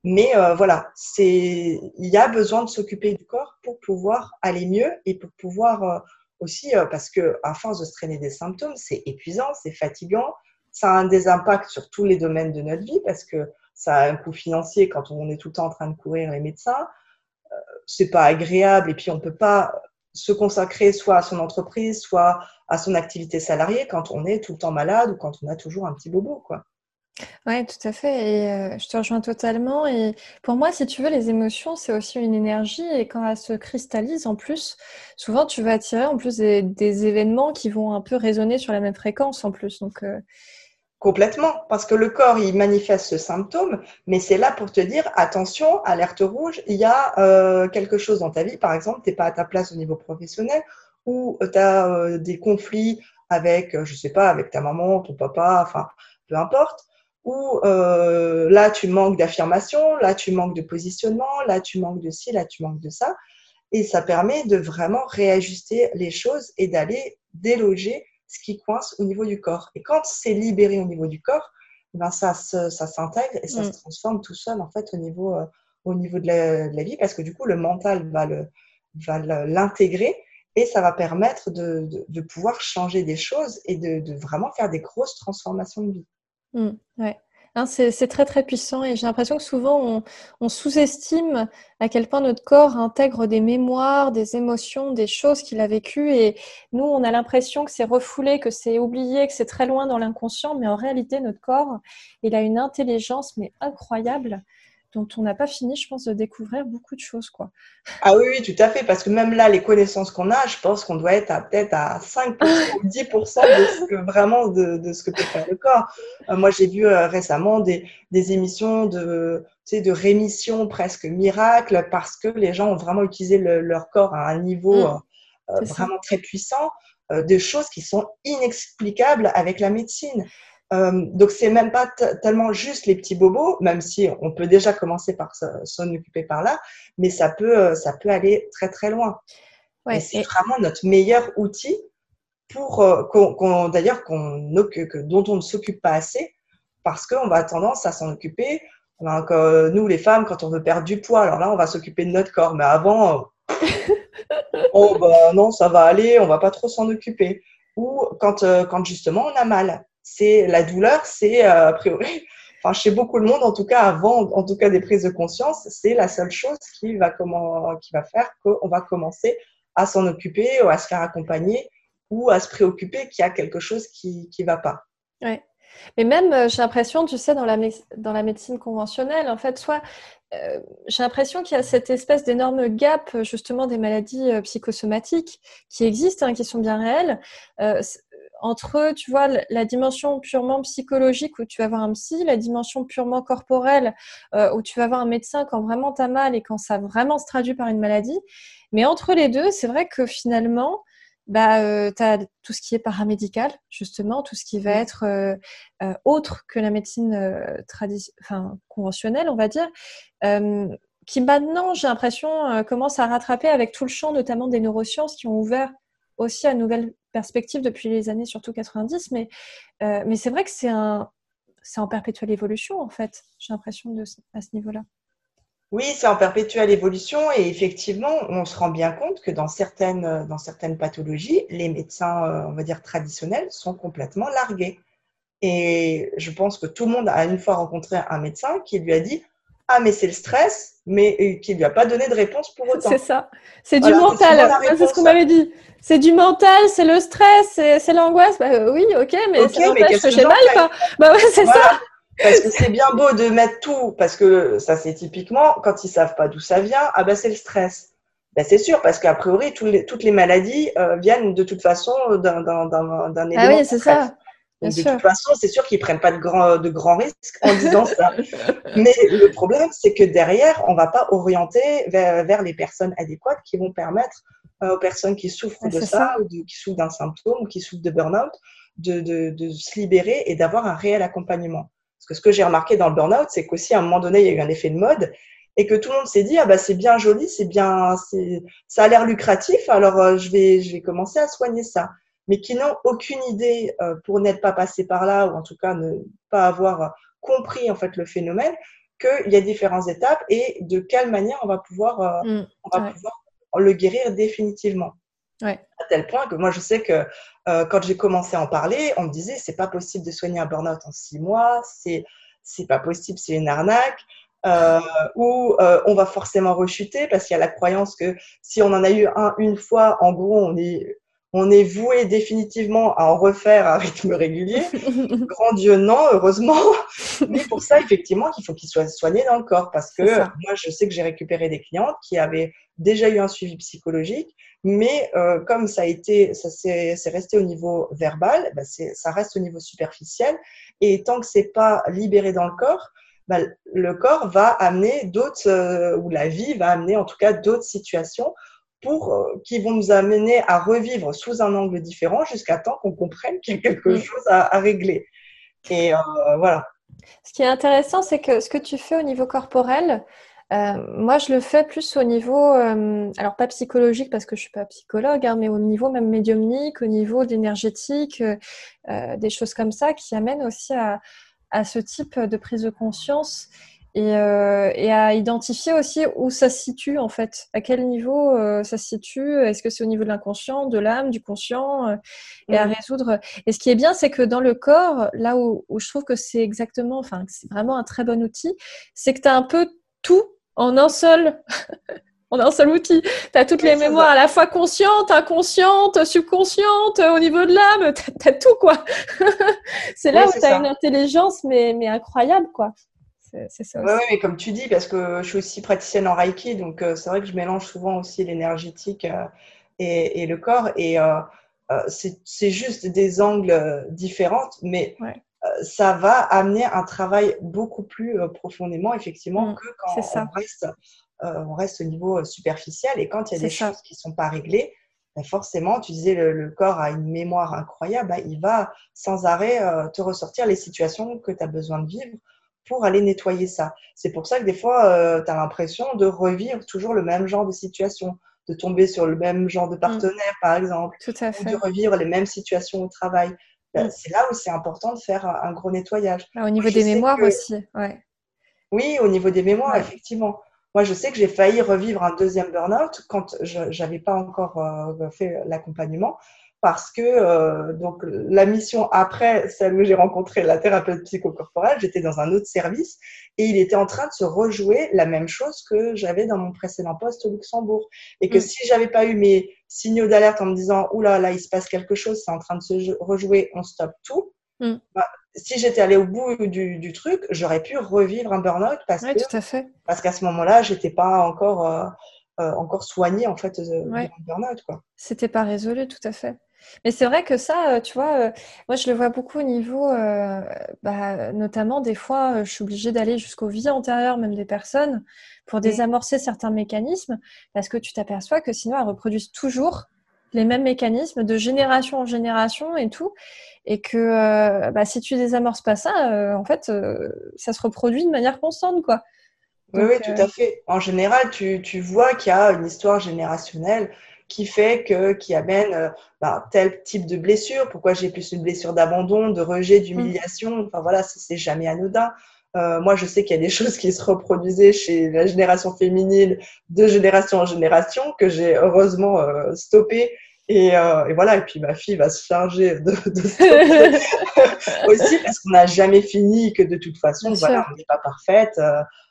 Mais euh, voilà, c'est, il y a besoin de s'occuper du corps pour pouvoir aller mieux et pour pouvoir euh, aussi, parce que à force de se traîner des symptômes, c'est épuisant, c'est fatigant, ça a des impacts sur tous les domaines de notre vie parce que ça a un coût financier quand on est tout le temps en train de courir les médecins, c'est pas agréable et puis on peut pas se consacrer soit à son entreprise, soit à son activité salariée quand on est tout le temps malade ou quand on a toujours un petit bobo, quoi. Oui, tout à fait. Et euh, je te rejoins totalement. Et pour moi, si tu veux, les émotions, c'est aussi une énergie. Et quand elles se cristallisent, en plus, souvent, tu vas attirer en plus des, événements qui vont un peu résonner sur la même fréquence, en plus. Donc, euh, Complètement, parce que le corps, il manifeste ce symptôme, mais c'est là pour te dire, attention, alerte rouge, il y a euh, quelque chose dans ta vie, par exemple, tu n'es pas à ta place au niveau professionnel, ou tu as euh, des conflits avec, euh, je sais pas, avec ta maman, ton papa, enfin, peu importe, ou là, tu manques d'affirmation, là, tu manques de positionnement, là, tu manques de ci, là, tu manques de ça, et ça permet de vraiment réajuster les choses et d'aller déloger ce qui coince au niveau du corps. Et quand c'est libéré au niveau du corps, ben ça, ça s'intègre et ça mm. se transforme tout seul en fait au niveau, euh, au niveau de la, vie parce que du coup le mental va l'intégrer et ça va permettre de, de, pouvoir changer des choses et de, de, vraiment faire des grosses transformations de vie. Mm, ouais. Hein, c'est très très puissant et j'ai l'impression que souvent on, sous-estime à quel point notre corps intègre des mémoires, des émotions, des choses qu'il a vécues et nous on a l'impression que c'est refoulé, que c'est oublié, que c'est très loin dans l'inconscient, mais en réalité notre corps il a une intelligence mais incroyable dont on n'a pas fini, je pense, de découvrir beaucoup de choses. Quoi. Ah oui, oui, tout à fait, parce que même là, les connaissances qu'on a, je pense qu'on doit être à peut-être à 5% ou 10% de ce que vraiment de, ce que peut faire le corps. Euh, moi, j'ai vu euh, récemment des, des, émissions de, tu sais, de rémission presque miracle parce que les gens ont vraiment utilisé leur corps à un niveau mmh. euh, vraiment très puissant, des choses qui sont inexplicables avec la médecine. Euh, donc, c'est même pas tellement juste les petits bobos, même si on peut déjà commencer par s'en occuper par là, mais ça peut, euh, ça peut aller très très loin. c'est vraiment notre meilleur outil pour euh, qu'on, d'ailleurs qu'on, dont on ne s'occupe pas assez parce qu'on va tendance à s'en occuper. nous, les femmes, quand on veut perdre du poids, alors là, on va s'occuper de notre corps, mais avant, oh bah non, ça va aller, on va pas trop s'en occuper. Ou quand, quand justement on a mal c'est la douleur, c'est euh, a priori, enfin chez beaucoup de monde, en tout cas avant, en tout cas des prises de conscience, c'est la seule chose qui va comment, qui va faire qu'on va commencer à s'en occuper ou à se faire accompagner ou à se préoccuper qu'il y a quelque chose qui ne va pas. Ouais. Mais même, euh, j'ai l'impression, tu sais, dans la, dans la médecine conventionnelle, en fait, soit euh, j'ai l'impression qu'il y a cette espèce d'énorme gap, justement, des maladies psychosomatiques qui existent, hein, qui sont bien réelles entre, tu vois, la dimension purement psychologique où tu vas voir un psy, la dimension purement corporelle euh, où tu vas voir un médecin quand vraiment tu as mal et quand ça vraiment se traduit par une maladie. Mais entre les deux, c'est vrai que finalement, bah, euh, tu as tout ce qui est paramédical, justement, tout ce qui va mmh. être euh, autre que la médecine enfin, conventionnelle, on va dire, qui maintenant, j'ai l'impression, commence à rattraper avec tout le champ, notamment des neurosciences qui ont ouvert aussi à nouvelles perspective depuis les années surtout 90, mais, euh, mais c'est vrai que c'est un, c'est en perpétuelle évolution en fait, j'ai l'impression à ce niveau-là. Oui, c'est en perpétuelle évolution et effectivement, on se rend bien compte que dans certaines, dans certaines pathologies, les médecins, euh, on va dire traditionnels, sont complètement largués. Et je pense que tout le monde a une fois rencontré un médecin qui lui a dit ah mais c'est le stress, mais qui lui a pas donné de réponse pour autant. C'est ça, c'est du mental. C'est ce qu'on m'avait dit. C'est du mental, c'est le stress, c'est l'angoisse. Bah, euh, oui, ok, mais okay, ça que, j'ai mal, quoi. Bah ouais, c'est ça. Parce que c'est bien beau de mettre tout, parce que ça c'est typiquement quand ils savent pas d'où ça vient, ah bah c'est le stress. Ben, c'est sûr, parce qu'a priori, toutes les maladies euh, viennent de toute façon d'un élément. Ah oui, c'est ça de toute façon, c'est sûr qu'ils prennent pas de grands, de grands risques en disant ça. Mais le problème, c'est que derrière, on va pas orienter vers, vers, les personnes adéquates qui vont permettre euh, aux personnes qui souffrent de ça, ou qui souffrent d'un symptôme, ou qui souffrent de burn-out, de, de, de, se libérer et d'avoir un réel accompagnement. Parce que ce que j'ai remarqué dans le burn-out, c'est qu'aussi à un moment donné, il y a eu un effet de mode et que tout le monde s'est dit ah bah c'est bien joli, c'est bien, ça a l'air lucratif, alors euh, je vais je vais commencer à soigner ça mais qui n'ont aucune idée euh, pour n'être pas passé par là ou en tout cas ne pas avoir compris en fait le phénomène qu'il y a différentes étapes et de quelle manière on va pouvoir, euh, mmh, on va pouvoir le guérir définitivement. Ouais. À tel point que moi je sais que euh, quand j'ai commencé à en parler, on me disait c'est pas possible de soigner un burn-out en six mois, c'est c'est pas possible, c'est une arnaque. Euh, où on va forcément rechuter parce qu'il y a la croyance que si on en a eu un une fois, en gros, on est on est voué définitivement à en refaire à rythme régulier. Grand Dieu, non, heureusement. Mais pour ça, effectivement, il faut qu'il soit soigné dans le corps. Parce que moi, je sais que j'ai récupéré des clientes qui avaient déjà eu un suivi psychologique, mais euh, comme ça a été, ça c'est resté au niveau verbal, bah ça reste au niveau superficiel. Et tant que c'est pas libéré dans le corps, bah, le corps va amener d'autres, euh, ou la vie va amener en tout cas d'autres situations pour, euh, qui vont nous amener à revivre sous un angle différent jusqu'à temps qu'on comprenne qu'il y a quelque chose à, régler. Et euh, voilà. Ce qui est intéressant, c'est que ce que tu fais au niveau corporel, euh, moi, je le fais plus au niveau, alors pas psychologique parce que je suis pas psychologue, hein, mais au niveau même médiumnique, au niveau d'énergétique, des choses comme ça qui amènent aussi à, à, ce type de prise de conscience euh, et, à identifier aussi où ça se situe en fait, à quel niveau euh, ça se situe, est-ce que c'est au niveau de l'inconscient, de l'âme, du conscient, euh, et à mmh. résoudre? Et ce qui est bien, c'est que dans le corps, là où, je trouve que c'est exactement, enfin, c'est vraiment un très bon outil, c'est que tu as un peu tout en un seul. en un seul outil. Tu as toutes les mémoires à la fois conscientes, inconscientes, subconscientes, au niveau de l'âme, tu as, tout quoi. c'est là où tu as une intelligence mais, mais incroyable quoi. C'est ça. Oui, mais comme tu dis, parce que je suis aussi praticienne en Reiki, donc c'est vrai que je mélange souvent aussi l'énergétique et, le corps. Et c'est juste des angles différents, mais ça va amener un travail beaucoup plus profondément, effectivement, mmh, que quand on reste, on reste au niveau superficiel. Et quand il y a des choses qui ne sont pas réglées, ben forcément, tu disais, le, corps a une mémoire incroyable, ben il va sans arrêt te ressortir les situations que tu as besoin de vivre pour aller nettoyer ça. C'est pour ça que des fois, tu as l'impression de revivre toujours le même genre de situation de tomber sur le même genre de mmh. partenaire, par exemple, Tout à fait. ou de revivre les mêmes situations au travail. Ben, mmh. C'est là où c'est important de faire un, gros nettoyage. Ah, au niveau des mémoires aussi, ouais. Oui, au niveau des mémoires, effectivement. Moi, je sais que j'ai failli revivre un deuxième burn-out quand je n'avais pas encore euh, fait l'accompagnement parce que euh, donc la mission après celle où j'ai rencontré la thérapeute psychocorporelle, j'étais dans un autre service et il était en train de se rejouer la même chose que j'avais dans mon précédent poste au Luxembourg et que mm. si j'avais pas eu mes signaux d'alerte en me disant oula là il se passe quelque chose, c'est en train de se rejouer, on stoppe tout. Mm. Bah, si j'étais allée au bout du, du truc, j'aurais pu revivre un burn-out parce que tout à fait. parce qu'à ce moment-là, j'étais pas encore euh, euh, encore soignée en fait de, burn-out quoi. C'était pas résolu, tout à fait. Mais c'est vrai que ça, euh, tu vois, euh, moi je le vois beaucoup au niveau, euh, bah, notamment des fois, je suis obligée d'aller jusqu'aux vies antérieures même des personnes pour désamorcer certains mécanismes, parce que tu t'aperçois que sinon elles reproduisent toujours les mêmes mécanismes de génération en génération et tout, et que bah, si tu désamorces pas ça, en fait, ça se reproduit de manière constante, quoi. oui, oui, tout à fait. En général, tu, tu vois qu'il y a une histoire générationnelle qui fait que, qui amène euh, bah, tel type de blessure. Pourquoi j'ai plus une blessure d'abandon, de rejet, d'humiliation. Mm. Enfin voilà, c'est jamais anodin. Euh, moi, je sais qu'il y a des choses qui se reproduisaient chez la génération féminine de génération en génération que j'ai heureusement euh, stoppé. Et, et, voilà, et puis ma fille va se charger de, de aussi parce qu'on n'a jamais fini, que de toute façon, voilà, on n'est pas parfaite,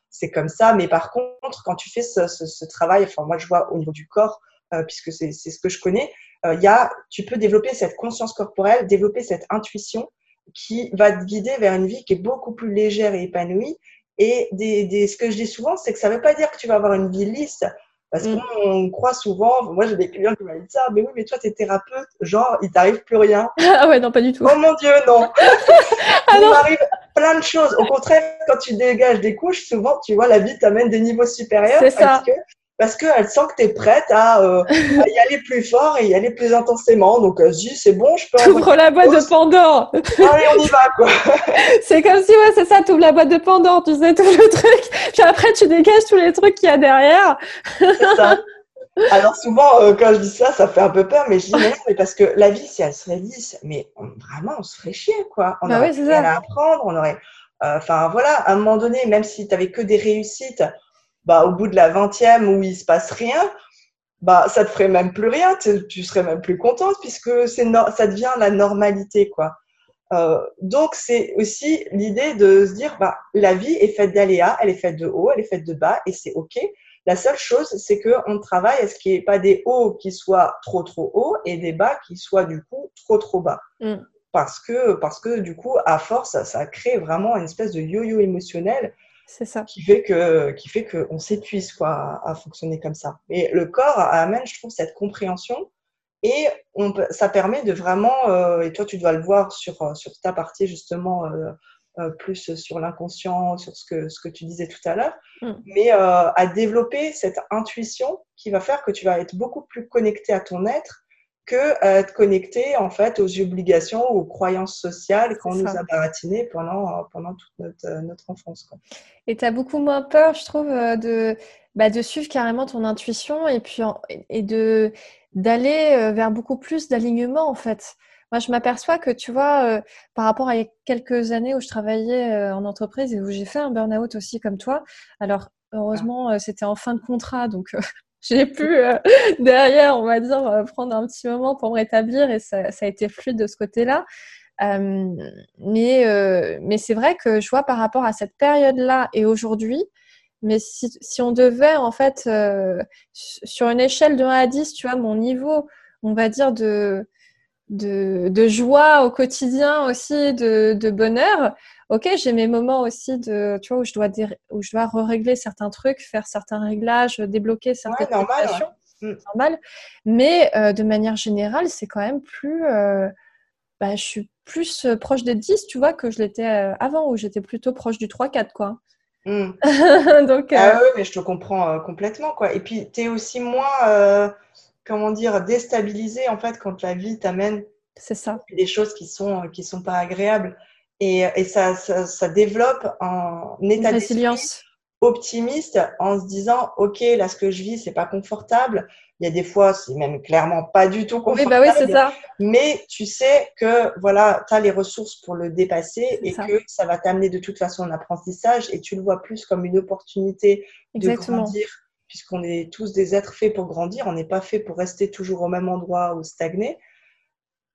c'est comme ça. Mais par contre, quand tu fais ce, ce, ce travail, enfin moi je vois au niveau du corps, euh, puisque c'est ce que je connais, euh, y a, tu peux développer cette conscience corporelle, développer cette intuition qui va te guider vers une vie qui est beaucoup plus légère et épanouie. Et des, des, ce que je dis souvent, c'est que ça ne veut pas dire que tu vas avoir une vie lisse. Parce mm. qu'on croit souvent, moi j'ai des clients qui m'ont dit ça, mais oui, mais toi tu es thérapeute, genre il t'arrive plus rien. Ah ouais, non, pas du tout. Oh mon Dieu, non. ah il m'arrive plein de choses. Au contraire, quand tu dégages des couches, souvent tu vois, la vie t'amène des niveaux supérieurs. C'est ça. Que parce qu'elle sent que tu es prête euh, à, y aller plus fort et y aller plus intensément. Donc, elle se dit, c'est bon, je peux. Ouvre la boîte de Pandore. Allez, on y va, quoi. c'est comme si, ouais, c'est ça, tu ouvres la boîte de Pandore, tu sais, tout le truc. Puis après, tu dégages tous les trucs qu'il y a derrière. c'est ça. Alors, souvent, euh, quand je dis ça, ça fait un peu peur, mais je dis, mais non, mais parce que la vie, si elle serait lisse, mais vraiment, on se ferait chier, quoi. On bah aurait rien à apprendre, on aurait. Euh, enfin, voilà, à un moment donné, même si tu avais que des réussites, bah, au bout de la vingtième où il se passe rien, bah, ça te ferait même plus rien, tu, serais même plus contente puisque c'est ça devient la normalité, quoi. Euh, donc, c'est aussi l'idée de se dire, bah, la vie est faite d'aléas, elle est faite de hauts, elle est faite de bas, et c'est OK. La seule chose, c'est qu'on travaille à ce qu'il n'y ait pas des hauts qui soient trop, trop hauts et des bas qui soient, du coup, trop, trop bas. Mm. Parce que, parce que, du coup, à force, ça, ça crée vraiment une espèce de yo-yo émotionnel c'est ça. Qui fait que, qui fait qu'on s'épuise quoi à, fonctionner comme ça. Et le corps amène, je trouve, cette compréhension et on, ça permet de vraiment, euh, et toi tu dois le voir sur, euh, sur ta partie justement, euh, plus sur l'inconscient, sur ce que, ce que tu disais tout à l'heure, mm. mais à développer cette intuition qui va faire que tu vas être beaucoup plus connecté à ton être que être connecté en fait aux obligations, aux croyances sociales qu'on nous a baratinées pendant, pendant toute notre, notre enfance. Quoi. Et tu as beaucoup moins peur, je trouve, euh, de, bah, de suivre carrément ton intuition et puis et de d'aller euh, vers beaucoup plus d'alignement en fait. Moi, je m'aperçois que, tu vois, euh, par rapport à quelques années où je travaillais en entreprise et où j'ai fait un burn-out aussi comme toi, alors heureusement, c'était en fin de contrat, donc j'ai pu euh, derrière, on va dire, euh, prendre un petit moment pour me rétablir et ça, a été fluide de ce côté-là. Euh, mais mais c'est vrai que je vois par rapport à cette période-là et aujourd'hui, mais si, si, on devait en fait sur une échelle de 1 à 10, tu vois, mon niveau, on va dire de de, de joie au quotidien aussi, de, de bonheur. Ok, j'ai mes moments aussi de, tu vois, où je dois, où je dois régler certains trucs, faire certains réglages, débloquer certaines situations. Mm. Normal. Mais euh, de manière générale, c'est quand même plus. Euh, bah, je suis plus euh, proche des 10, tu vois, que je l'étais avant, où j'étais plutôt proche du 3-4, quoi. Mm. Donc, Ah oui, mais je te comprends complètement, quoi. Et puis, tu es aussi moins, comment dire, déstabilisé, en fait, quand la vie t'amène c'est ça. des choses qui sont, qui sont pas agréables. Et, et ça, ça, développe un état d'esprit optimiste en se disant ok là ce que je vis c'est pas confortable. Il y a des fois c'est même clairement pas du tout confortable oui, bah oui, ça. mais tu sais que voilà tu as les ressources pour le dépasser et que ça va t'amener de toute façon un apprentissage et tu le vois plus comme une opportunité de grandir puisqu'on est tous des êtres faits pour grandir. On n'est pas fait pour rester toujours au même endroit ou stagner.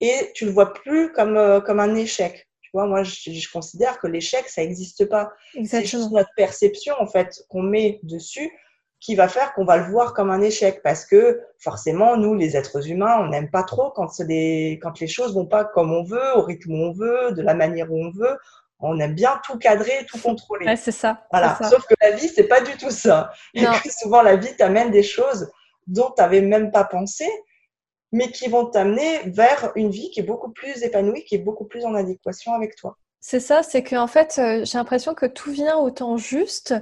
Et tu le vois plus comme euh, comme un échec moi, je, considère que l'échec, ça n'existe pas. C'est juste notre perception, en fait, qu'on met dessus qui va faire qu'on va le voir comme un échec. Parce que, forcément, nous, les êtres humains, on n'aime pas trop quand, des, quand les choses vont pas comme on veut, au rythme où on veut, de la manière où on veut. On aime bien tout cadrer, tout contrôler. c'est ça. Voilà. Sauf que la vie, c'est pas du tout ça. Et que souvent, la vie t'amène des choses dont tu n'avais même pas pensé mais qui vont t'amener vers une vie qui est beaucoup plus épanouie, qui est beaucoup plus en adéquation avec toi. C'est ça, c'est que en fait, euh, j'ai l'impression que tout vient au temps juste,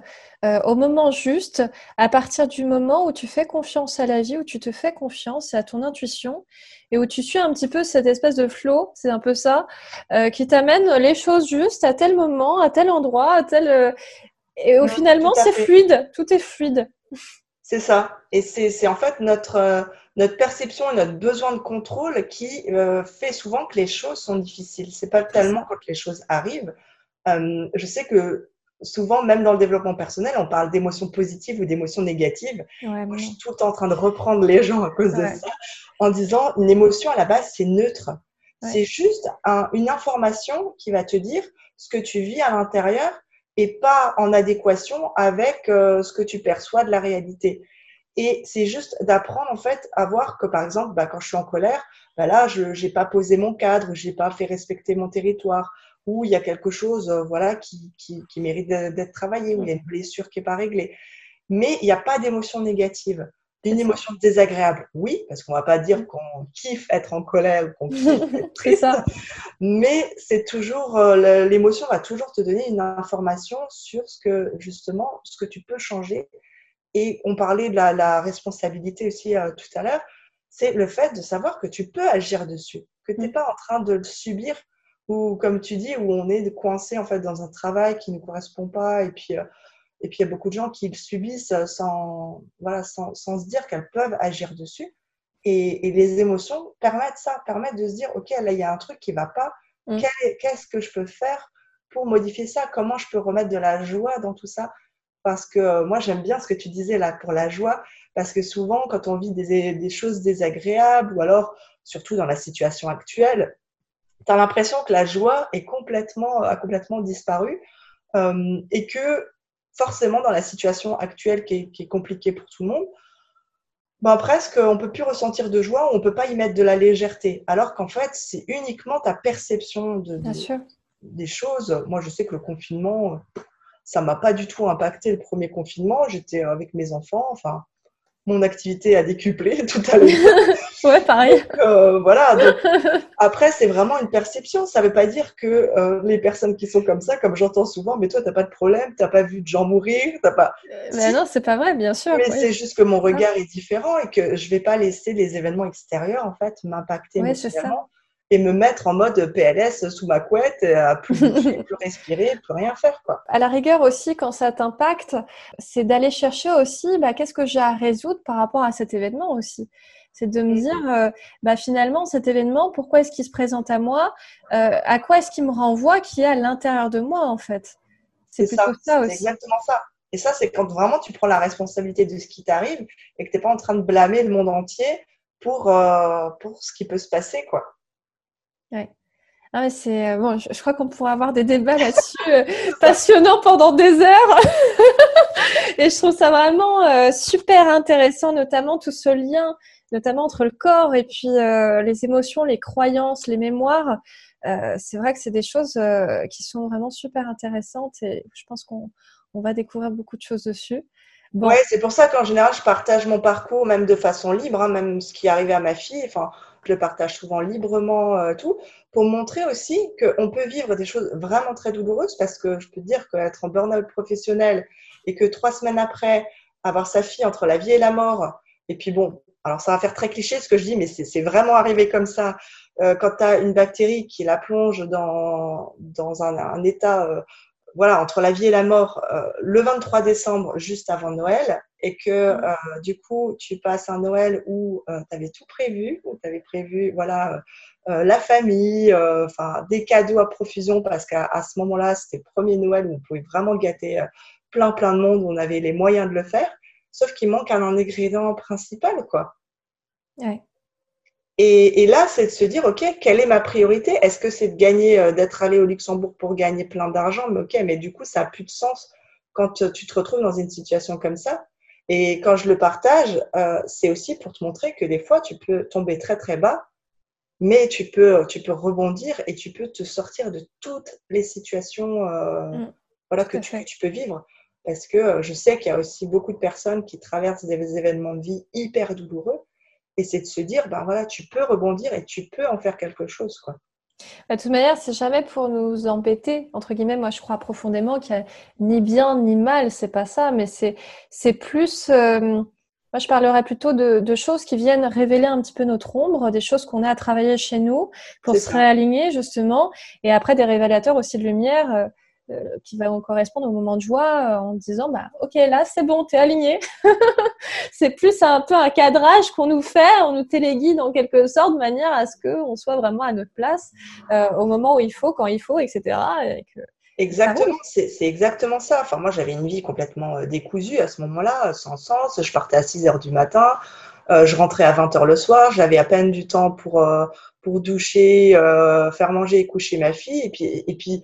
euh, au moment juste, à partir du moment où tu fais confiance à la vie, où tu te fais confiance à ton intuition et où tu suis un petit peu cette espèce de flow, c'est un peu ça, euh, qui t'amène les choses justes à tel moment, à tel endroit, à tel. Et au finalement, c'est fluide, tout est fluide. C'est ça. Et c'est en fait notre notre perception et notre besoin de contrôle qui euh, fait souvent que les choses sont difficiles. C'est pas tellement quand les choses arrivent. Euh, je sais que souvent, même dans le développement personnel, on parle d'émotions positives ou d'émotions négatives. je suis tout le temps en train de reprendre les gens à cause de ça, en disant une émotion à la base, c'est neutre. C'est juste une information qui va te dire ce que tu vis à l'intérieur et pas en adéquation avec euh, ce que tu perçois de la réalité. Et c'est juste d'apprendre en fait à voir que par exemple, bah, quand je suis en colère, bah, là, je n'ai pas posé mon cadre, je n'ai pas fait respecter mon territoire, ou il y a quelque chose euh, voilà, qui, qui, qui mérite d'être travaillé, ou il y a une blessure qui n'est pas réglée. Mais il n'y a pas d'émotion négative. Une émotion désagréable, oui, parce qu'on va pas dire qu'on kiffe être en colère ou qu'on kiffe être triste, ça. mais c'est toujours euh, l'émotion va toujours te donner une information sur ce que justement ce que tu peux changer et on parlait de la, responsabilité aussi euh, tout à l'heure, c'est le fait de savoir que tu peux agir dessus, que tu n'es mm. pas en train de le subir ou comme tu dis, où on est coincé en fait dans un travail qui ne correspond pas. Et puis euh, et puis il y a beaucoup de gens qui le subissent sans voilà sans, sans se dire qu'elles peuvent agir dessus. Et, et, les émotions permettent ça, permettent de se dire ok là il y a un truc qui va pas, mm. qu'est-ce que je peux faire pour modifier ça, comment je peux remettre de la joie dans tout ça? Parce que euh, moi j'aime bien ce que tu disais là pour la joie, parce que souvent quand on vit des, choses désagréables ou alors surtout dans la situation actuelle, tu as l'impression que la joie est complètement, a complètement disparu euh, et que forcément dans la situation actuelle qui est, compliquée pour tout le monde, ben presque on peut plus ressentir de joie, on peut pas y mettre de la légèreté, alors qu'en fait c'est uniquement ta perception de, des choses. Moi je sais que le confinement ça m'a pas du tout impacté le premier confinement. J'étais avec mes enfants. Enfin, mon activité a décuplé tout à l'heure. ouais, pareil. Euh, voilà. après, c'est vraiment une perception. Ça ne veut pas dire que euh, les personnes qui sont comme ça, comme j'entends souvent, mais toi, tu n'as pas de problème, tu n'as pas vu de gens mourir, t'as pas. Euh, mais non, c'est pas vrai, bien sûr. Mais c'est juste que mon regard est différent et que je vais pas laisser les événements extérieurs en fait m'impacter ouais, c'est ça et me mettre en mode PLS sous ma couette, à plus plus respirer, plus rien faire. Quoi. À la rigueur aussi, quand ça t'impacte, c'est d'aller chercher aussi bah, qu'est-ce que j'ai à résoudre par rapport à cet événement aussi. C'est de me dire, euh, bah, finalement, cet événement, pourquoi est-ce qu'il se présente à moi euh, À quoi est-ce qu'il me renvoie qui est à l'intérieur de moi, en fait C'est ça, ça aussi. exactement ça. Et ça, c'est quand vraiment tu prends la responsabilité de ce qui t'arrive et que tu n'es pas en train de blâmer le monde entier pour, euh, pour ce qui peut se passer. quoi. Ouais. Ah, c'est euh, bon, je, crois qu'on pourrait avoir des débats là-dessus euh, passionnants pendant des heures. et je trouve ça vraiment euh, super intéressant, notamment tout ce lien notamment entre le corps et puis les émotions, les croyances, les mémoires. c'est vrai que c'est des choses qui sont vraiment super intéressantes et je pense qu'on va découvrir beaucoup de choses dessus. Bon. C'est pour ça qu'en général, je partage mon parcours même de façon libre, hein, même ce qui est arrivé à ma fille. Le partage souvent librement, euh, tout, pour montrer aussi qu'on peut vivre des choses vraiment très douloureuses parce que je peux dire qu'être en burn-out professionnel et que trois semaines après, avoir sa fille entre la vie et la mort, et puis bon, alors ça va faire très cliché ce que je dis, mais c'est vraiment arrivé comme ça. Euh, quand tu as une bactérie qui la plonge dans, un état euh, voilà, entre la vie et la mort euh, le 23 décembre, juste avant Noël, et que mmh. euh, du coup, tu passes un Noël où euh, tu avais tout prévu, où tu avais prévu, voilà, la famille, enfin, des cadeaux à profusion, parce qu'à ce moment-là, c'était le premier Noël où on pouvait vraiment gâter plein, plein de monde, où on avait les moyens de le faire, sauf qu'il manque un ingrédient principal, quoi. Ouais. Et, là, c'est de se dire, OK, quelle est ma priorité? Est-ce que c'est de gagner, euh, d'être allé au Luxembourg pour gagner plein d'argent? Mais OK, mais du coup, ça n'a plus de sens quand euh, tu te retrouves dans une situation comme ça. Et quand je le partage, euh, c'est aussi pour te montrer que des fois, tu peux tomber très, très bas, mais tu peux, tu peux rebondir et tu peux te sortir de toutes les situations mmh. voilà, que tu, tu, peux vivre. Parce que je sais qu'il y a aussi beaucoup de personnes qui traversent des événements de vie hyper douloureux et c'est de se dire, ben voilà, tu peux rebondir et tu peux en faire quelque chose, quoi. Bah, de toute manière, c'est jamais pour nous embêter. Entre guillemets, moi, je crois profondément qu'il n'y a ni bien ni mal, c'est pas ça, mais c'est, c'est plus. Euh, moi, je parlerais plutôt de, de, choses qui viennent révéler un petit peu notre ombre, des choses qu'on a à travailler chez nous pour se réaligner, justement. Et après, des révélateurs aussi de lumière. Euh, qui va correspondre au moment de joie euh, en disant bah ok là c'est bon t'es aligné c'est plus un peu un cadrage qu'on nous fait on nous téléguide en quelque sorte de manière à ce que on soit vraiment à notre place euh, au moment où il faut quand il faut etc Exactement, c'est exactement ça. Enfin, moi, j'avais une vie complètement décousue à ce moment-là, sans sens. Je partais à 6 heures du matin, je rentrais à 20 heures le soir, j'avais à peine du temps pour, pour doucher, faire manger et coucher ma fille. Et puis,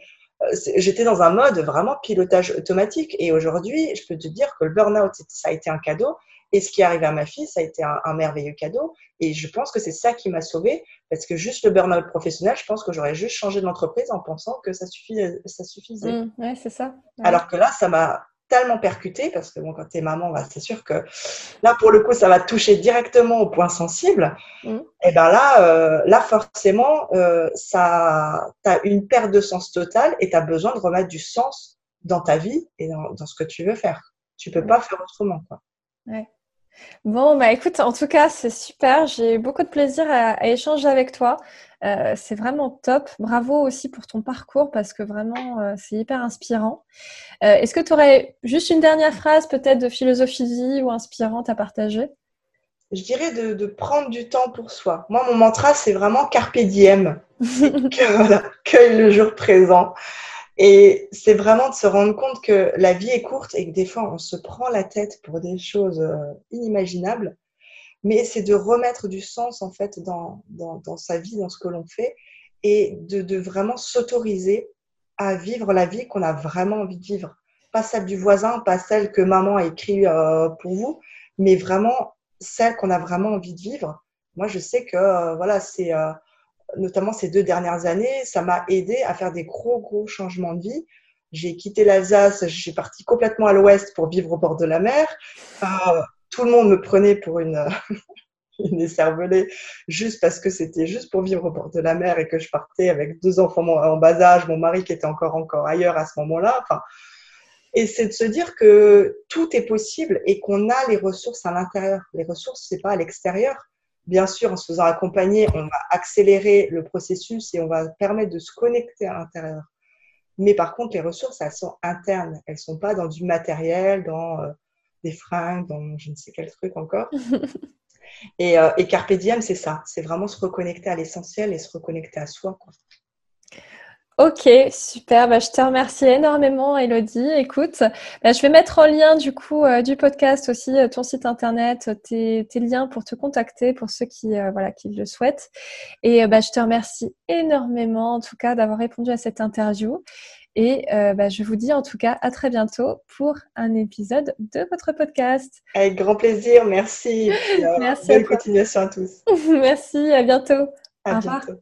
j'étais dans un mode vraiment pilotage automatique. Et aujourd'hui, je peux te dire que le burn-out, ça a été un cadeau. Et ce qui est arrivé à ma fille, ça a été un, merveilleux cadeau. Et je pense que c'est ça qui m'a sauvée. Parce que juste le burn-out professionnel, je pense que j'aurais juste changé d'entreprise en pensant que ça, suffisait. Ça suffisait. Mmh, ouais, c'est ça. Alors que là, ça m'a tellement percuté parce que bon, quand tu es maman, bah, c'est sûr que là, pour le coup, ça va toucher directement au point sensible. Mm. Et ben là, euh, là forcément, euh, ça, tu as une perte de sens totale et tu as besoin de remettre du sens dans ta vie et dans, dans ce que tu veux faire. Tu peux mm. pas faire autrement. Quoi. Ouais. Bon, bah écoute, en tout cas, c'est super. J'ai eu beaucoup de plaisir à, échanger avec toi. Euh, c'est vraiment top. Bravo aussi pour ton parcours parce que vraiment, euh, c'est hyper inspirant. Euh, est-ce que tu aurais juste une dernière phrase peut-être de philosophie vie ou inspirante à partager? Je dirais de, prendre du temps pour soi. Moi, mon mantra, c'est vraiment carpe diem. cueille le jour présent. Et c'est vraiment de se rendre compte que la vie est courte et que des fois, on se prend la tête pour des choses euh, inimaginables. Mais c'est de remettre du sens, en fait, dans, dans, sa vie, dans ce que l'on fait, et de, vraiment s'autoriser à vivre la vie qu'on a vraiment envie de vivre. Pas celle du voisin, pas celle que maman a écrite euh, pour vous, mais vraiment celle qu'on a vraiment envie de vivre. Moi, je sais que, euh, voilà, c'est notamment ces deux dernières années, ça m'a aidé à faire des gros, gros changements de vie. J'ai quitté l'Alsace, je suis partie complètement à l'ouest pour vivre au bord de la mer. Tout le monde me prenait pour une, une écervelée juste parce que c'était juste pour vivre au bord de la mer et que je partais avec deux enfants en bas âge, mon mari qui était encore, encore ailleurs à ce moment-là. Enfin, et c'est de se dire que tout est possible et qu'on a les ressources à l'intérieur. Les ressources, c'est pas à l'extérieur. Bien sûr, en se faisant accompagner, on va accélérer le processus et on va permettre de se connecter à l'intérieur. Mais par contre, les ressources, elles sont internes. Elles ne sont pas dans du matériel, dans euh, des fringues, dans je ne sais quel truc encore. et, euh, et Carpe Diem, c'est ça. C'est vraiment se reconnecter à l'essentiel et se reconnecter à soi. Ok, super. Bah, je te remercie énormément, Elodie. Écoute, bah, je vais mettre en lien du coup euh, du podcast aussi euh, ton site internet, tes, liens pour te contacter pour ceux qui euh, voilà qui le souhaitent. Et bah, je te remercie énormément en tout cas d'avoir répondu à cette interview. Et je vous dis en tout cas à très bientôt pour un épisode de votre podcast. Avec grand plaisir, merci. merci. Bonne continuation à tous. merci, à bientôt. À bientôt.